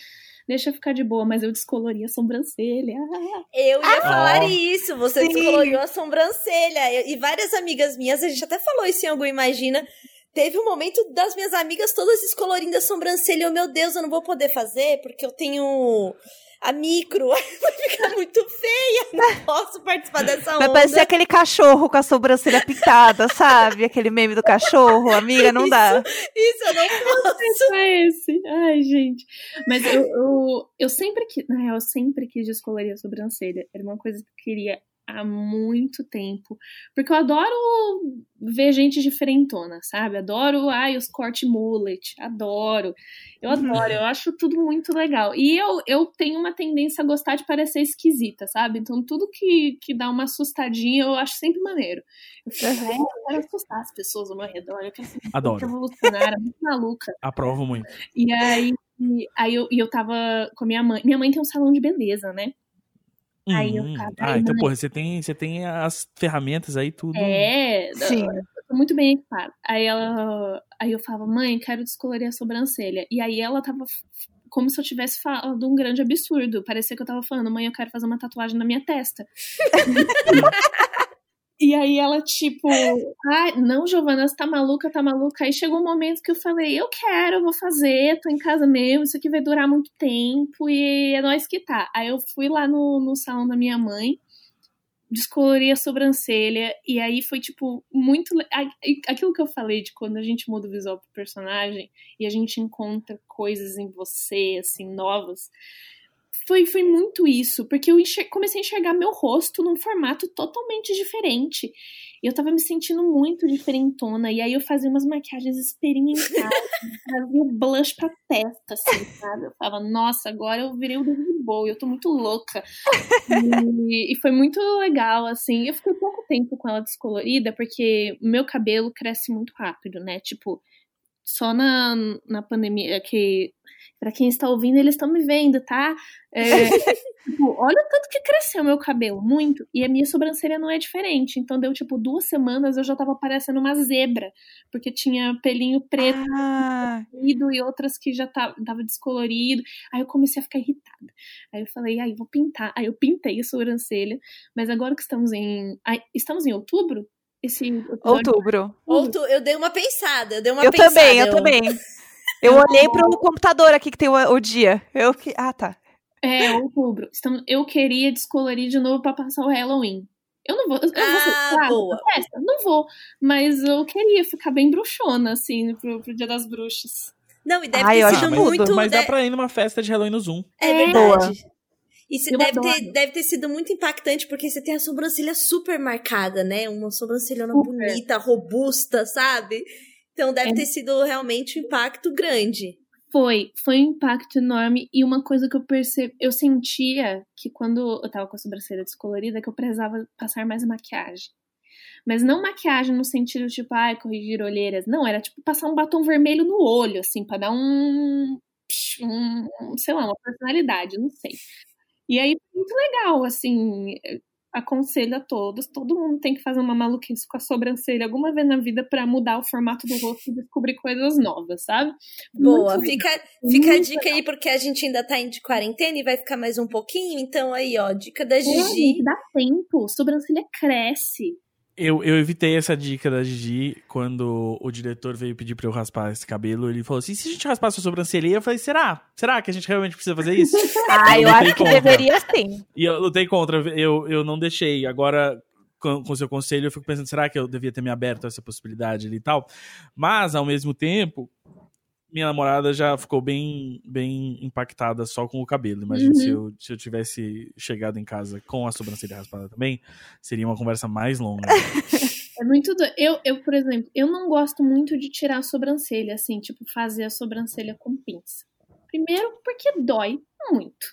Deixa ficar de boa, mas eu descolori a sobrancelha. Ah, Eu ia falar Oh. isso, você Sim. descoloriu a sobrancelha. Eu- E várias amigas minhas, a gente até falou isso em algum Imagina. Teve um momento das minhas amigas todas descolorindo a sobrancelha. Eu, meu Deus, eu não vou poder fazer porque eu tenho a micro. Vai ficar muito feia. Não posso participar dessa Vai onda. parecer aquele cachorro com a sobrancelha pintada, sabe? Aquele meme do cachorro. Amiga, não dá. Isso eu não posso. é esse. Ai, gente. Mas eu, eu, eu sempre quis, na real, eu sempre quis descolorir a sobrancelha. Era uma coisa que eu queria há muito tempo. Porque eu adoro ver gente diferentona, sabe? Adoro, ai, os corte mullet. Adoro. Eu adoro, eu acho tudo muito legal. E eu, eu tenho uma tendência a gostar de parecer esquisita, sabe? Então tudo que, que dá uma assustadinha eu acho sempre maneiro. Eu, fico, "Ai, eu quero assustar as pessoas ao meu redor. Eu quero ser Adoro. revolucionária, muito maluca. Aprovo muito. E aí, e aí eu, e eu tava com a minha mãe. Minha mãe tem um salão de beleza, né? Aí eu ficava, Ah, ai, então, porra, você tem, você tem as ferramentas aí, tudo. É, Sim. eu tô muito bem equipada. Aí ela. Aí eu falava, mãe, quero descolorir a sobrancelha. E aí ela tava como se eu tivesse falado um grande absurdo. Parecia que eu tava falando, mãe, eu quero fazer uma tatuagem na minha testa. E aí ela, tipo, ah, não, Giovana, você tá maluca, tá maluca. Aí chegou um momento que eu falei, eu quero, eu vou fazer, tô em casa mesmo, isso aqui vai durar muito tempo e é nós que tá. Aí eu fui lá no, no salão da minha mãe, descolori a sobrancelha, e aí foi, tipo, muito. Aquilo que eu falei de quando a gente muda o visual pro personagem e a gente encontra coisas em você, assim, novas. Foi, foi muito isso, porque eu enxer- comecei a enxergar meu rosto num formato totalmente diferente. Eu tava me sentindo muito diferentona. E aí eu fazia umas maquiagens experimentais, fazia blush pra testa, assim, sabe? Eu falava, nossa, agora eu virei o David Bowie, eu tô muito louca. E, e foi muito legal, assim. Eu fiquei pouco tempo com ela descolorida, porque o meu cabelo cresce muito rápido, né? Tipo, só na, na pandemia, que pra quem está ouvindo, eles estão me vendo, tá? É, tipo, olha o tanto que cresceu meu cabelo, muito. E a minha sobrancelha não é diferente. Então deu, tipo, duas semanas eu já tava parecendo uma zebra, porque tinha pelinho preto Ah, e outras que já tava, tava descolorido. Aí eu comecei a ficar irritada. Aí eu falei, aí vou pintar. Aí eu pintei a sobrancelha. Mas agora que estamos em. estamos em outubro? Esse episódio- outubro. Ou tu- eu dei uma pensada, eu dei uma Eu pensada. também, eu também. Eu olhei pro computador aqui que tem o, o dia. Eu que. Ah, tá. É, outubro. Estamos, eu queria descolorir de novo pra passar o Halloween. Eu não vou. Eu, eu vou Ah, claro, boa. festa? Não vou. Mas eu queria ficar bem bruxona, assim, pro, pro Dia das Bruxas. Não, e deve Ai, eu ter acho sido mas, muito. mas dá pra ir numa festa de Halloween no Zoom. É É. verdade. Isso Eu deve ter, deve ter sido muito impactante, porque você tem a sobrancelha super marcada, né? Uma sobrancelhona Super. bonita, robusta, sabe? Então deve É. ter sido realmente um impacto grande. Foi, foi um impacto enorme e uma coisa que eu percebi, eu sentia que quando eu tava com a sobrancelha descolorida, que eu precisava passar mais maquiagem. Mas não maquiagem no sentido tipo, ai, corrigir olheiras. Não, era tipo passar um batom vermelho no olho, assim, pra dar um, um, um, sei lá, uma personalidade, não sei. E aí, muito legal, assim, aconselho a todos, todo mundo tem que fazer uma maluquice com a sobrancelha alguma vez na vida pra mudar o formato do rosto e descobrir coisas novas, sabe? Boa, Muito fica, fica a dica aí, porque a gente ainda tá em de quarentena e vai ficar mais um pouquinho. Então aí, ó, dica da É, Gigi. gente, dá tempo, sobrancelha cresce. Eu, eu evitei essa dica da Gigi quando o diretor veio pedir pra eu raspar esse cabelo. Ele falou assim: se a gente raspar sua sobrancelha, eu falei: será? Será que a gente realmente precisa fazer isso? Ah, eu lutei acho que contra. deveria sim. E eu lutei contra, eu, eu não deixei. Agora, com o seu conselho, eu fico pensando: será que eu devia ter me aberto a essa possibilidade ali e tal? Mas, ao mesmo tempo, minha namorada já ficou bem, bem impactada só com o cabelo. Imagina Uhum. se, eu, se eu tivesse chegado em casa com a sobrancelha raspada também, seria uma conversa mais longa. É muito do... eu, eu, por exemplo, eu não gosto muito de tirar a sobrancelha, assim, tipo, fazer a sobrancelha com pinça. Primeiro, porque dói muito.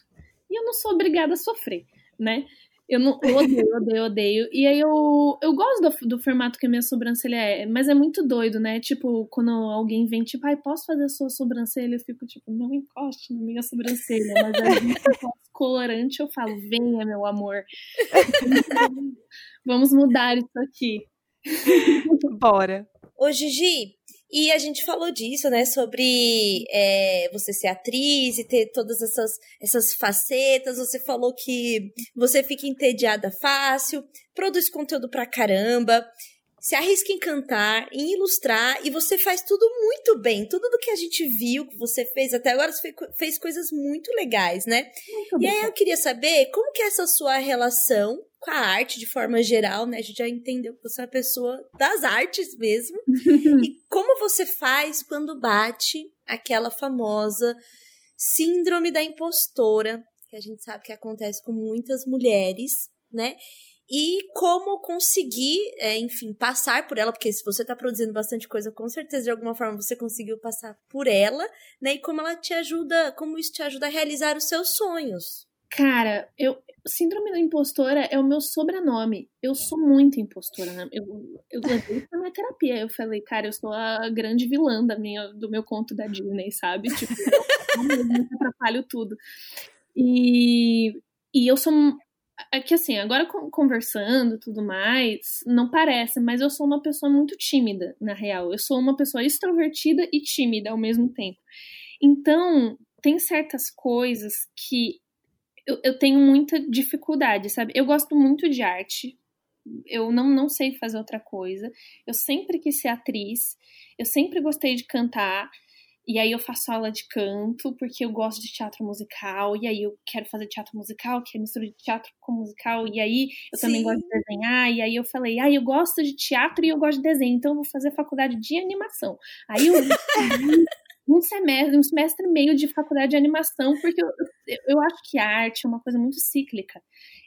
E eu não sou obrigada a sofrer, né? Eu, não, eu odeio, odeio, odeio. E aí eu, eu gosto do, do formato que a minha sobrancelha é, mas é muito doido, né? Tipo, quando alguém vem, tipo, ai, posso fazer a sua sobrancelha? Eu fico, tipo, não encoste na minha sobrancelha. Mas aí, eu faço colorante, eu falo, venha, meu amor. Vamos mudar isso aqui. Bora. Ô, Gigi, e a gente falou disso, né? Sobre é, você ser atriz e ter todas essas, essas facetas. Você falou que você fica entediada fácil, produz conteúdo pra caramba, se arrisca em cantar, em ilustrar, e você faz tudo muito bem. Tudo do que a gente viu que você fez até agora, você fe- fez coisas muito legais, né? Muito E bom. aí eu queria saber como que é essa sua relação com a arte de forma geral, né? A gente já entendeu que você é uma pessoa das artes mesmo. e como você faz quando bate aquela famosa síndrome da impostora, que a gente sabe que acontece com muitas mulheres, né? E como conseguir, é, enfim, passar por ela, porque se você tá produzindo bastante coisa, com certeza de alguma forma você conseguiu passar por ela, né? E como ela te ajuda, como isso te ajuda a realizar os seus sonhos. Cara, eu. Síndrome da impostora é o meu sobrenome. Eu sou muito impostora. Né? Eu, eu levei isso minha terapia. Eu falei, cara, eu sou a grande vilã da minha, do meu conto da Disney, sabe? Tipo, eu que atrapalho tudo. E, e eu sou. É que assim, agora con- conversando tudo mais, não parece, mas eu sou uma pessoa muito tímida, na real. Eu sou uma pessoa extrovertida e tímida ao mesmo tempo. Então, tem certas coisas que eu, eu tenho muita dificuldade, sabe? Eu gosto muito de arte. Eu não, não sei fazer outra coisa. Eu sempre quis ser atriz. Eu sempre gostei de cantar. E aí eu faço aula de canto, porque eu gosto de teatro musical. E aí eu quero fazer teatro musical, que é mistura de teatro com musical. E aí eu também Sim. gosto de desenhar. E aí eu falei, ah, eu gosto de teatro e eu gosto de desenho. Então eu vou fazer faculdade de animação. Aí eu um semestre, um semestre e meio de faculdade de animação, porque eu, eu, eu acho que a arte é uma coisa muito cíclica.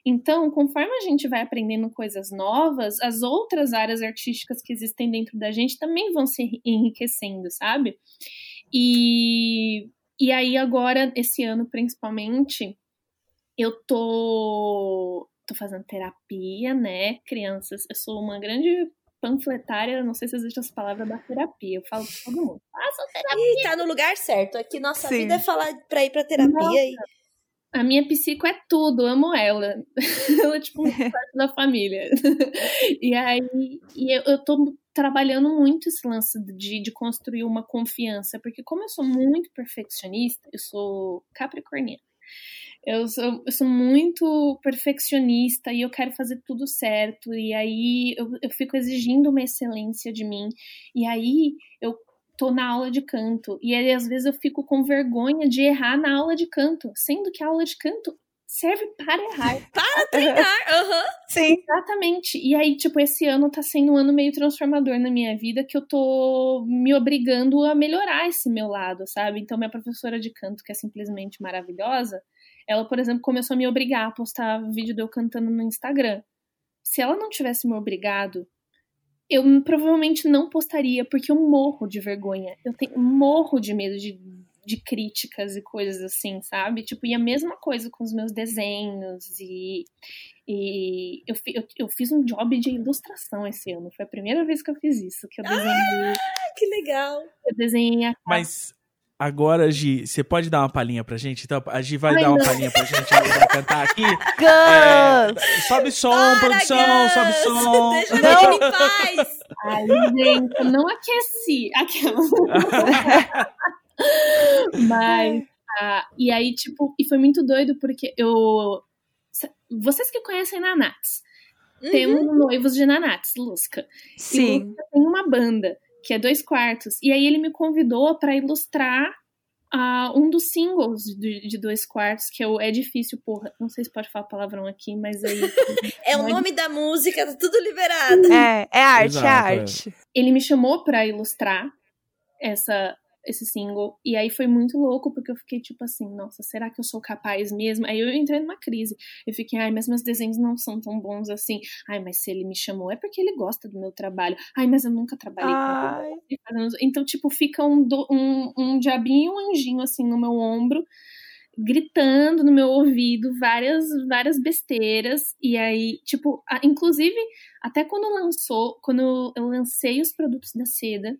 Então, conforme a gente vai aprendendo coisas novas, as outras áreas artísticas que existem dentro da gente também vão se enriquecendo, sabe? E, e aí, agora, esse ano principalmente, eu tô, tô fazendo terapia, né, crianças? Eu sou uma grande panfletária, não sei se existe essa palavra da terapia. Eu falo pra todo mundo, façam terapia. E tá no lugar certo. Aqui nossa Sim. vida é falar pra ir pra terapia Nossa. e A minha psico é tudo, amo ela. ela é tipo uma parte da família. e aí, e eu, eu tô trabalhando muito esse lance de, de construir uma confiança, porque como eu sou muito perfeccionista, eu sou capricorniana. Eu sou, eu sou muito perfeccionista e eu quero fazer tudo certo. E aí eu, eu fico exigindo uma excelência de mim. E aí eu tô na aula de canto. E aí, às vezes, eu fico com vergonha de errar na aula de canto, sendo que a aula de canto serve para errar. para treinar. Aham. Sim. Exatamente. E aí, tipo, esse ano tá sendo um ano meio transformador na minha vida, que eu tô me obrigando a melhorar esse meu lado, sabe? Então, minha professora de canto, que é simplesmente maravilhosa, ela, por exemplo, começou a me obrigar a postar vídeo de eu cantando no Instagram. Se ela não tivesse me obrigado, eu provavelmente não postaria, porque eu morro de vergonha. Eu tenho morro de medo de, de críticas e coisas assim, sabe? Tipo, e a mesma coisa com os meus desenhos e. E eu, eu, eu fiz um job de ilustração esse ano. Foi a primeira vez que eu fiz isso. Que eu desenhei, Ah, que legal. eu desenhei a Mas agora, Gi, você pode dar uma palhinha pra gente? Então, a Gi vai Ai, dar uma não. palhinha pra gente, ela vai cantar aqui. Gus! É, sobe som, Para, produção, Gus! sobe som. Deixa a menina em paz. Ai, gente, eu não aqueci. Aquela. Mas. ah, e aí, tipo, e foi muito doido porque eu. Vocês que conhecem Nanats. temos Noivos de Nanates, Lusca. E Sim. Lusca tem uma banda, que é dois quartos. E aí ele me convidou para ilustrar ah, um dos singles de, de dois quartos, que é o É Difícil, porra. Não sei se pode falar palavrão aqui, mas aí. É o é nome da música, tá tudo liberado. É, é arte, Exato, é é. arte. ele me chamou pra ilustrar essa esse single e aí foi muito louco porque eu fiquei tipo assim, nossa, será que eu sou capaz mesmo? Aí eu entrei numa crise. Eu fiquei, ai, mas meus desenhos não são tão bons assim. Ai, mas se ele me chamou é porque ele gosta do meu trabalho. Ai, mas eu nunca trabalhei Ai. com ele. Então, tipo, fica um, do- um, um diabinho e um anjinho assim no meu ombro gritando no meu ouvido várias várias besteiras e aí tipo a- inclusive até quando lançou quando eu lancei os produtos da seda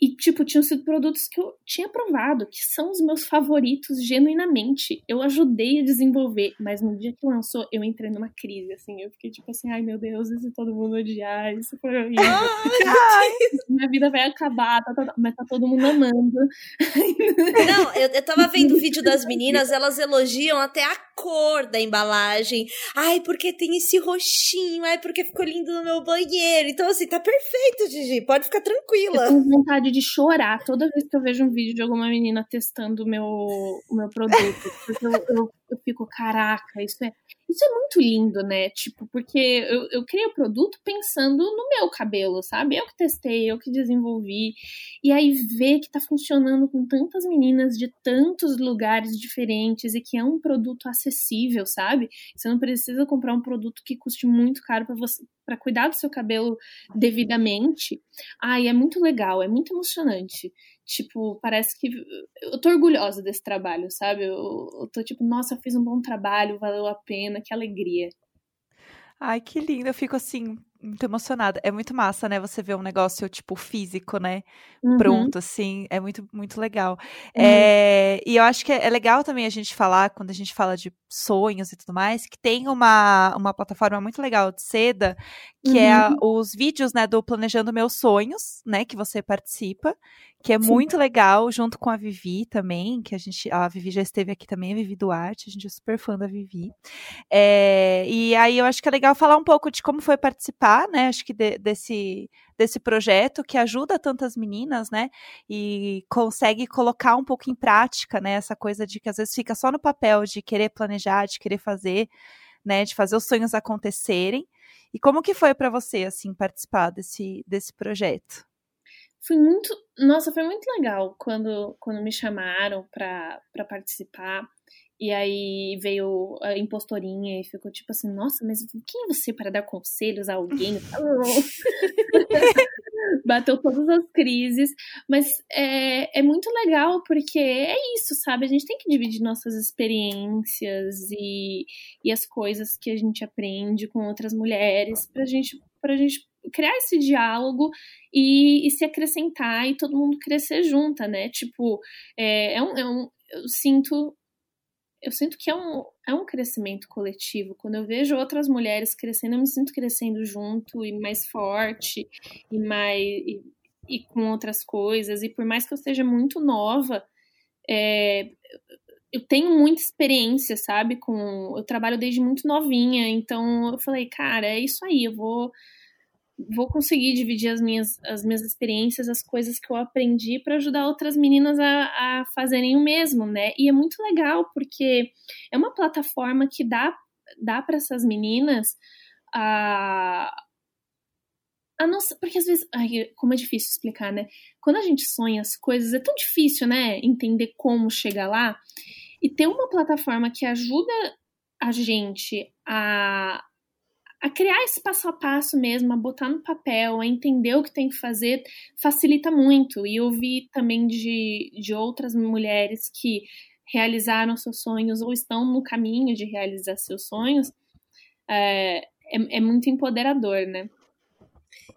e tipo tinham sido produtos que eu tinha provado que são os meus favoritos genuinamente eu ajudei a desenvolver mas no dia que lançou eu entrei numa crise assim eu fiquei tipo assim ai meu Deus e se todo mundo odiar isso foi horrível minha vida vai acabar tá, tá, tá, mas tá todo mundo amando Não, eu, eu tava vendo o vídeo das meninas, elas elogiam até a cor da embalagem. Ai, porque tem esse roxinho, ai, porque ficou lindo no meu banheiro. Então, assim, tá perfeito, Gigi. Pode ficar Eu tranquila. tenho vontade de chorar toda vez que eu vejo um vídeo de alguma menina testando o meu, o meu produto. Porque eu, eu, eu fico, caraca, isso é, isso é muito lindo, né? Tipo, porque eu, eu criei o produto pensando no meu cabelo, sabe? Eu que testei, eu que desenvolvi. E aí ver que tá funcionando com tantas meninas de tantos lugares diferentes e que é um produto acessível, sabe? Você não precisa comprar um produto que custe muito caro para você para cuidar do seu cabelo devidamente. Ai, é muito legal, é muito emocionante. Tipo, parece que eu tô orgulhosa desse trabalho, sabe? Eu, eu tô tipo, nossa, eu fiz um bom trabalho, valeu a pena, que alegria. Ai, que lindo. Eu fico assim, muito emocionada. É muito massa, né? Você ver um negócio, tipo, físico, né? Uhum. Pronto, assim. É muito, muito legal. Uhum. É, e eu acho que é, é legal também a gente falar, quando a gente fala de sonhos e tudo mais, que tem uma, uma plataforma muito legal de seda, que é a- os vídeos, né, do Planejando Meus Sonhos, né? Que você participa. Que é Sim. muito legal, junto com a Vivi também, que a gente. A Vivi já esteve aqui também, a Vivi Duarte, a gente é super fã da Vivi. É, e aí eu acho que é legal falar um pouco de como foi participar, né? Acho que de- desse, desse projeto que ajuda tantas meninas, né? E consegue colocar um pouco em prática, né? Essa coisa de que às vezes fica só no papel de querer planejar, de querer fazer, né? De fazer os sonhos acontecerem. E como que foi para você, assim, participar desse, desse projeto? Foi muito. Nossa, foi muito legal quando, quando me chamaram pra participar. E aí veio a impostorinha e ficou tipo assim: Nossa, mas quem é você para dar conselhos a alguém? Bateu todas as crises. Mas é, é muito legal porque é isso, sabe? A gente tem que dividir nossas experiências e, e as coisas que a gente aprende com outras mulheres pra gente, pra gente criar esse diálogo e, e se acrescentar e todo mundo crescer junta, né? Tipo, é, é um, é um- eu sinto eu sinto que é um, é um crescimento coletivo. Quando eu vejo outras mulheres crescendo, eu me sinto crescendo junto e mais forte e mais e, e com outras coisas. E por mais que eu seja muito nova, é, eu tenho muita experiência, sabe? Com eu trabalho desde muito novinha, então eu falei, cara, é isso aí. Eu vou vou conseguir dividir as minhas, as minhas experiências, as coisas que eu aprendi para ajudar outras meninas a, a fazerem o mesmo, né? E é muito legal porque é uma plataforma que dá, dá para essas meninas a. A nossa, porque às vezes, ai, como é difícil explicar, né? Quando a gente sonha as coisas, é tão difícil, né? Entender como chegar lá. E ter uma plataforma que ajuda a gente a, a criar esse passo a passo mesmo, a botar no papel, a entender o que tem que fazer, facilita muito. E eu vi também de, de outras mulheres que realizaram seus sonhos ou estão no caminho de realizar seus sonhos, é, é, é muito empoderador, né?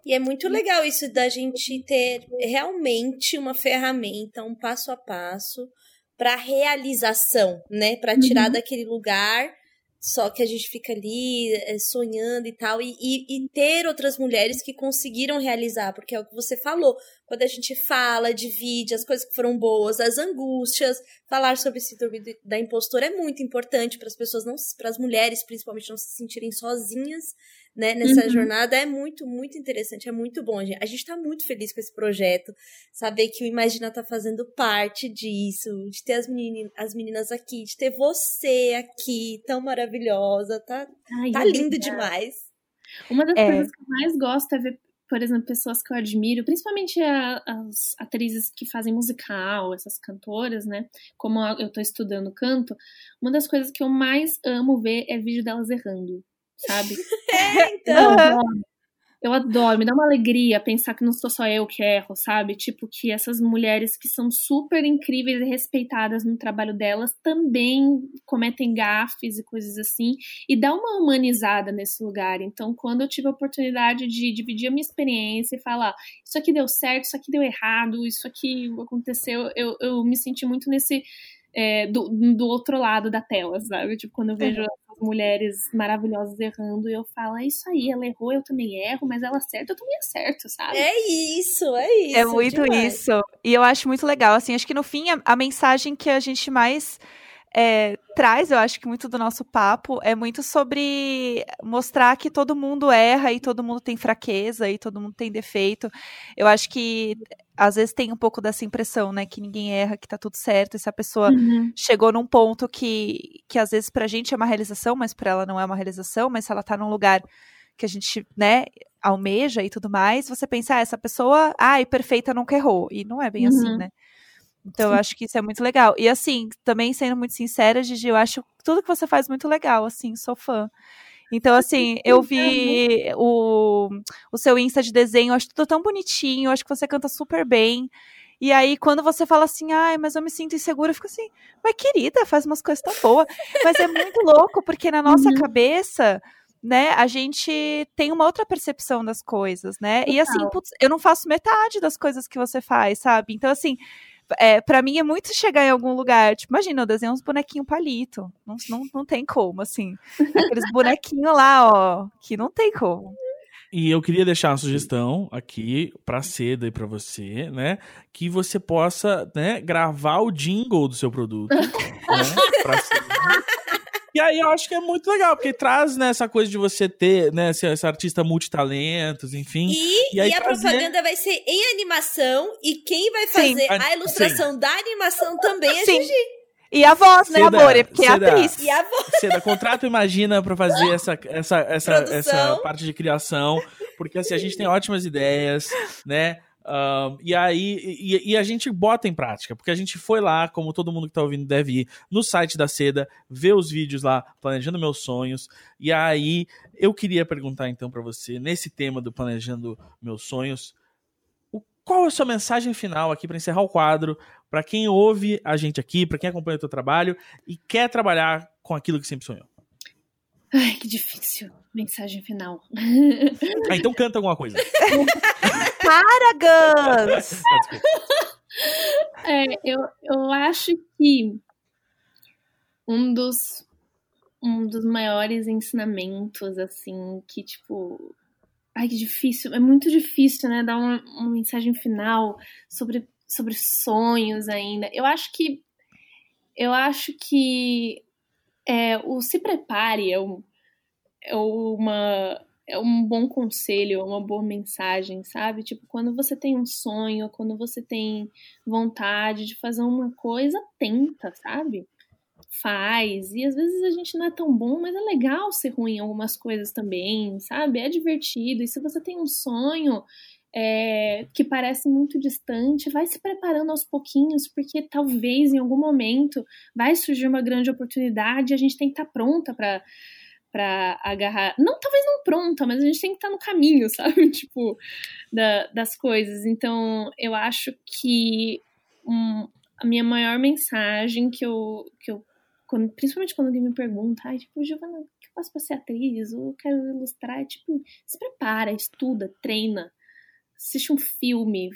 E é muito legal isso da gente ter realmente uma ferramenta, um passo a passo para realização, né? Para tirar Uhum. daquele lugar só que a gente fica ali é, sonhando e tal, e, e, e ter outras mulheres que conseguiram realizar, porque é o que você falou. Quando a gente fala, divide as coisas que foram boas, as angústias, falar sobre síndrome da impostora é muito importante para as pessoas não, para as mulheres principalmente não se sentirem sozinhas, né, nessa uhum. jornada é muito, muito interessante, é muito bom. Gente. A gente está muito feliz com esse projeto, saber que o Imagina tá fazendo parte disso, de ter as meninas, as meninas aqui, de ter você aqui, tão maravilhosa, tá, Ai, tá lindo demais. Uma das é. coisas que eu mais gosto é ver por exemplo, pessoas que eu admiro, principalmente a, as atrizes que fazem musical, essas cantoras, né? Como eu tô estudando canto, uma das coisas que eu mais amo ver é vídeo delas errando, sabe? é, então. Eu adoro, me dá uma alegria pensar que não sou só eu que erro, sabe? Tipo, que essas mulheres que são super incríveis e respeitadas no trabalho delas também cometem gafes e coisas assim, e dá uma humanizada nesse lugar. Então, quando eu tive a oportunidade de dividir a minha experiência e falar, isso aqui deu certo, isso aqui deu errado, isso aqui aconteceu, eu, eu me senti muito nesse é, do, do outro lado da tela, sabe? Tipo, quando eu vejo uhum. mulheres maravilhosas errando, eu falo, é isso aí, ela errou, eu também erro, mas ela acerta, eu também acerto, sabe? É isso, é isso. É muito demais. isso. E eu acho muito legal, assim, acho que no fim a, a mensagem que a gente mais é, traz, eu acho que muito do nosso papo é muito sobre mostrar que todo mundo erra e todo mundo tem fraqueza e todo mundo tem defeito. Eu acho que às vezes tem um pouco dessa impressão, né, que ninguém erra, que tá tudo certo, e se a pessoa uhum. chegou num ponto que, que às vezes pra gente é uma realização, mas pra ela não é uma realização, mas se ela tá num lugar que a gente, né, almeja e tudo mais, você pensa, ah, essa pessoa, ai, perfeita, nunca errou. E não é bem assim, uhum. assim, né? Então, Sim. eu acho que isso é muito legal. E assim, também sendo muito sincera, Gigi, eu acho tudo que você faz muito legal, assim, sou fã. Então, assim, eu vi o, o seu Insta de desenho, acho tudo tão bonitinho, acho que você canta super bem. E aí, quando você fala assim, ai, mas eu me sinto insegura, eu fico assim, mas querida, faz umas coisas tão boas. Mas é muito louco, porque na nossa uhum. cabeça, né, a gente tem uma outra percepção das coisas, né? Total. E assim, putz, eu não faço metade das coisas que você faz, sabe? Então, assim, é, para mim é muito chegar em algum lugar. Tipo, imagina, eu desenho uns bonequinhos palito. Não, não, não tem como, assim. Aqueles bonequinhos lá, ó, que não tem como. E eu queria deixar uma sugestão aqui para Seda e para você, né, que você possa, né, gravar o jingle do seu produto, né, pra e aí eu acho que é muito legal, porque traz né, essa coisa de você ter, né, esse, esse artista multitalentos, enfim. E, e, e a trazer... propaganda vai ser em animação, e quem vai fazer sim, a, ilustração sim. da animação também é sim. Gigi. E a voz, né, amor? É porque Seda, é atriz. E a voz. Seda, contrato Imagina pra fazer essa, essa, essa, essa parte de criação. Porque assim, a gente tem ótimas ideias, né? E aí, e, e, a gente bota em prática, porque a gente foi lá, como todo mundo que tá ouvindo deve ir, no site da Seda, ver os vídeos lá, planejando meus sonhos. E aí, eu queria perguntar então para você, nesse tema do planejando meus sonhos, o, qual é a sua mensagem final aqui para encerrar o quadro, para quem ouve a gente aqui, para quem acompanha o teu trabalho e quer trabalhar com aquilo que sempre sonhou? Ai, que difícil. Mensagem final. Ah, então canta alguma coisa. Para, Gus! é, eu, eu acho que um dos, um dos maiores ensinamentos, assim, que, tipo. Ai, que difícil. É muito difícil, né? Dar uma, uma mensagem final sobre, sobre sonhos ainda. Eu acho que. Eu acho que é, o se prepare é, um, é uma é um bom conselho, é uma boa mensagem, sabe? Tipo, quando você tem um sonho, quando você tem vontade de fazer uma coisa, tenta, sabe? Faz. E às vezes a gente não é tão bom, mas é legal ser ruim em algumas coisas também, sabe? É divertido. E se você tem um sonho, é, que parece muito distante, vai se preparando aos pouquinhos, porque talvez em algum momento vai surgir uma grande oportunidade e a gente tem que estar tá pronta para para agarrar. Não, talvez não pronta, mas a gente tem que estar tá no caminho, sabe? tipo, da, das coisas. Então, eu acho que um, a minha maior mensagem que eu, que eu quando, principalmente quando alguém me pergunta, tipo, Giovana, o que eu faço para ser atriz? Ou eu quero ilustrar? É, tipo, se prepara, estuda, treina assiste um filme,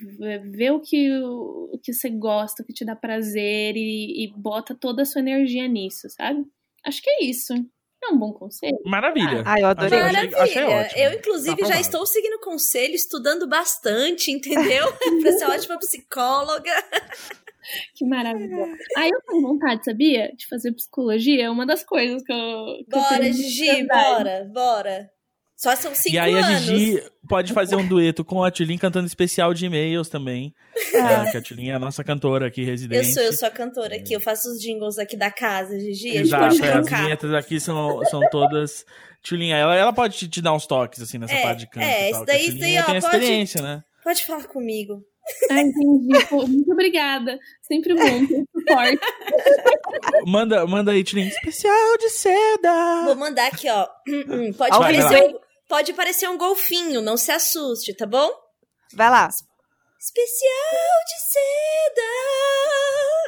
vê o que, o que você gosta, o que te dá prazer e, e bota toda a sua energia nisso, sabe? Acho que é isso. É um bom conselho. Maravilha. Ah, eu adorei. Achei- achei- achei Maravilha. ótimo. eu, inclusive, Tá já estou seguindo o conselho, estudando bastante, entendeu? pra ser ótima psicóloga. Que maravilha. Aí eu tenho vontade, sabia? De fazer psicologia. É uma das coisas que eu. que eu Bora, tenho Gigi, bora, bora. Só são cinco E aí a anos. Gigi pode fazer um dueto com a Tulin cantando especial de e-mails também. É, que a Tulin é a nossa cantora aqui, Eu residente. sou, eu sou a cantora aqui, eu faço os jingles aqui da casa, Gigi. A Exato, é, as vinhetas aqui são, são todas. Tulin, ela, ela pode te, te dar uns toques assim nessa É, parte de canto. é, e isso daí- a isso daí, ó, tem pode- experiência, né? Pode falar comigo. Ah, entendi. Pô, muito obrigada. Sempre bom ter suporte. Manda, manda aí, Tulin. Especial de seda. Vou mandar aqui, ó. Pode um, pode parecer um golfinho, não se assuste, tá bom? Vai lá. Especial de seda.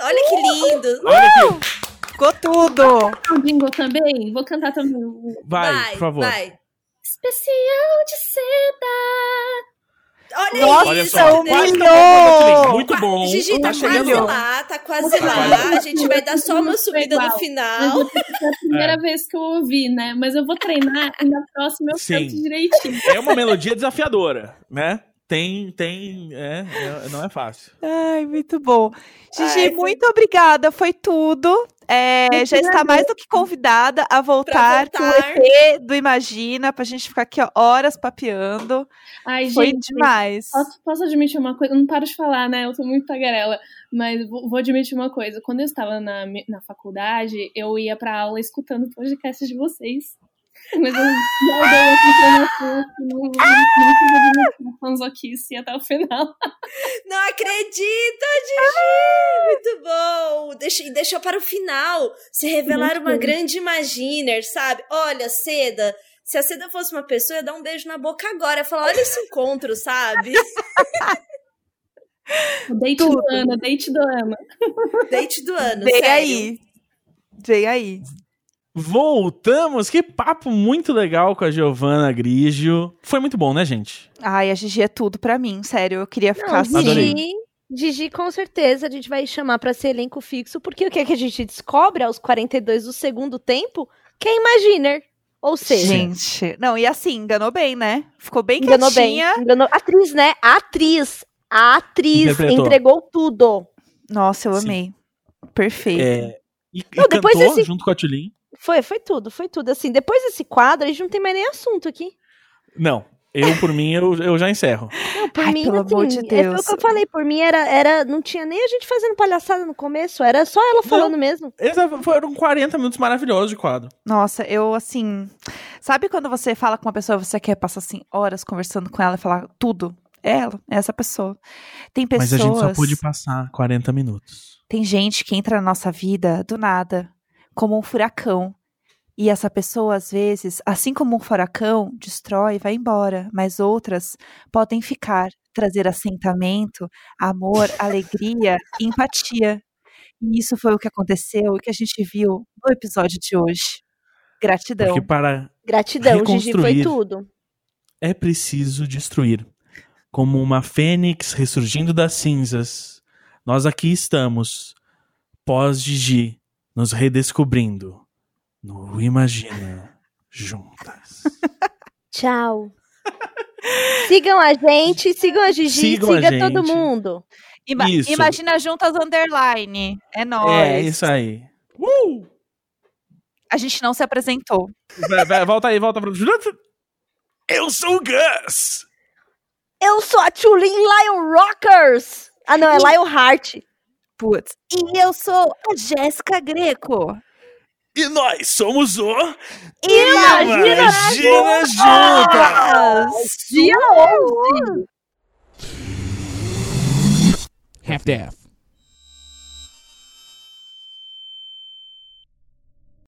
Olha que lindo. Olha aqui. Ficou tudo. Jingle também. Vou cantar também. Vai, por favor. Vai. Especial de seda. Olha Nossa, Olha isso, só, entendeu? quase humilhou. Muito bom. Gigi tá, tá quase chegando. lá, tá quase lá. A gente vai dar só uma subida no final. É a primeira vez que eu ouvi, né? Mas eu vou treinar e na próxima eu Sim. canto direitinho. É uma melodia desafiadora, né? Tem, tem, é, é- não é fácil. Ai, muito bom. Gigi, Ai, foi- muito obrigada. Foi tudo. É, já está mais do que convidada a voltar, Pra com o voltar. EP do Imagina, pra gente ficar aqui ó, horas papeando. Ai, Foi gente. demais. Posso, posso admitir uma coisa? Eu não paro de falar, né? Eu tô muito tagarela. Mas vou, vou admitir uma coisa. Quando eu estava na, na faculdade, eu ia pra aula escutando podcasts de vocês. Mas eu não dei essa informação, não, não, não fiz a fanzoquice até o final. Não acredito, Gigi! Muito bom! Deixa, e deixou para o final se revelar uma grande Imaginer, sabe? Olha, Seda, se a Seda fosse uma pessoa, ia dar um beijo na boca agora. Ia falar, olha esse encontro, sabe? O date Tudo. do ano, date do ano. Date do ano, Vem sério. aí. Vem aí. Voltamos! Que papo muito legal com a Giovana Grigio. Foi muito bom, né, gente? Ai, a Gigi é tudo pra mim, sério. Eu queria ficar assim. Adorei. Gigi, Gigi, com certeza, a gente vai chamar pra ser elenco fixo, porque o que, é que a gente descobre aos 42 do segundo tempo? Que é Imaginer. Ou seja, Gente, não, e assim, enganou bem, né? Ficou bem enganou bem. quietinha. Enganou... Atriz, né? Atriz. A atriz Interpretou. entregou tudo. Nossa, eu Sim. amei. Perfeito. É, e, e Não, depois cantou desse- junto com a Tulin. Foi, foi tudo, foi tudo. Assim, depois desse quadro, a gente não tem mais nem assunto aqui. Não, eu, por mim, eu, eu já encerro. Não, por Ai, mim, pelo assim, amor de é, foi o Deus. que eu falei, por mim era, era. Não tinha nem a gente fazendo palhaçada no começo, era só ela falando mesmo. Exa- Foram 40 minutos maravilhosos de quadro. Nossa, eu assim. Sabe quando você fala com uma pessoa, você quer passar assim horas conversando com ela e falar tudo? É ela, é essa pessoa. Tem pessoas. Mas a gente só pôde passar 40 minutos. Tem gente que entra na nossa vida do nada, como um furacão. E essa pessoa, às vezes, assim como um furacão, destrói e vai embora. Mas outras podem ficar, trazer assentamento, amor, alegria e empatia. E isso foi o que aconteceu e que a gente viu no episódio de hoje. Gratidão. Porque para Gratidão, Gigi, foi Reconstruir. tudo. é preciso destruir. Como uma fênix ressurgindo das cinzas, nós aqui estamos, pós-Gigi, nos redescobrindo no Imagina Juntas. Tchau. sigam a gente, sigam a Gigi, Sigam a siga todo gente. mundo. Ima- Isso. Imagina juntas underline. É nóis. É, isso aí. Uh! A gente não se apresentou. Vai, vai, volta aí, volta pra. Eu sou o Gus! Eu sou a Tulin Lion Rockers. Ah, não, é Lion Heart. Putz. E eu sou a Jéssica Greco. E nós somos o. Imagina Imagina Juntas! Dia 11. half-daff.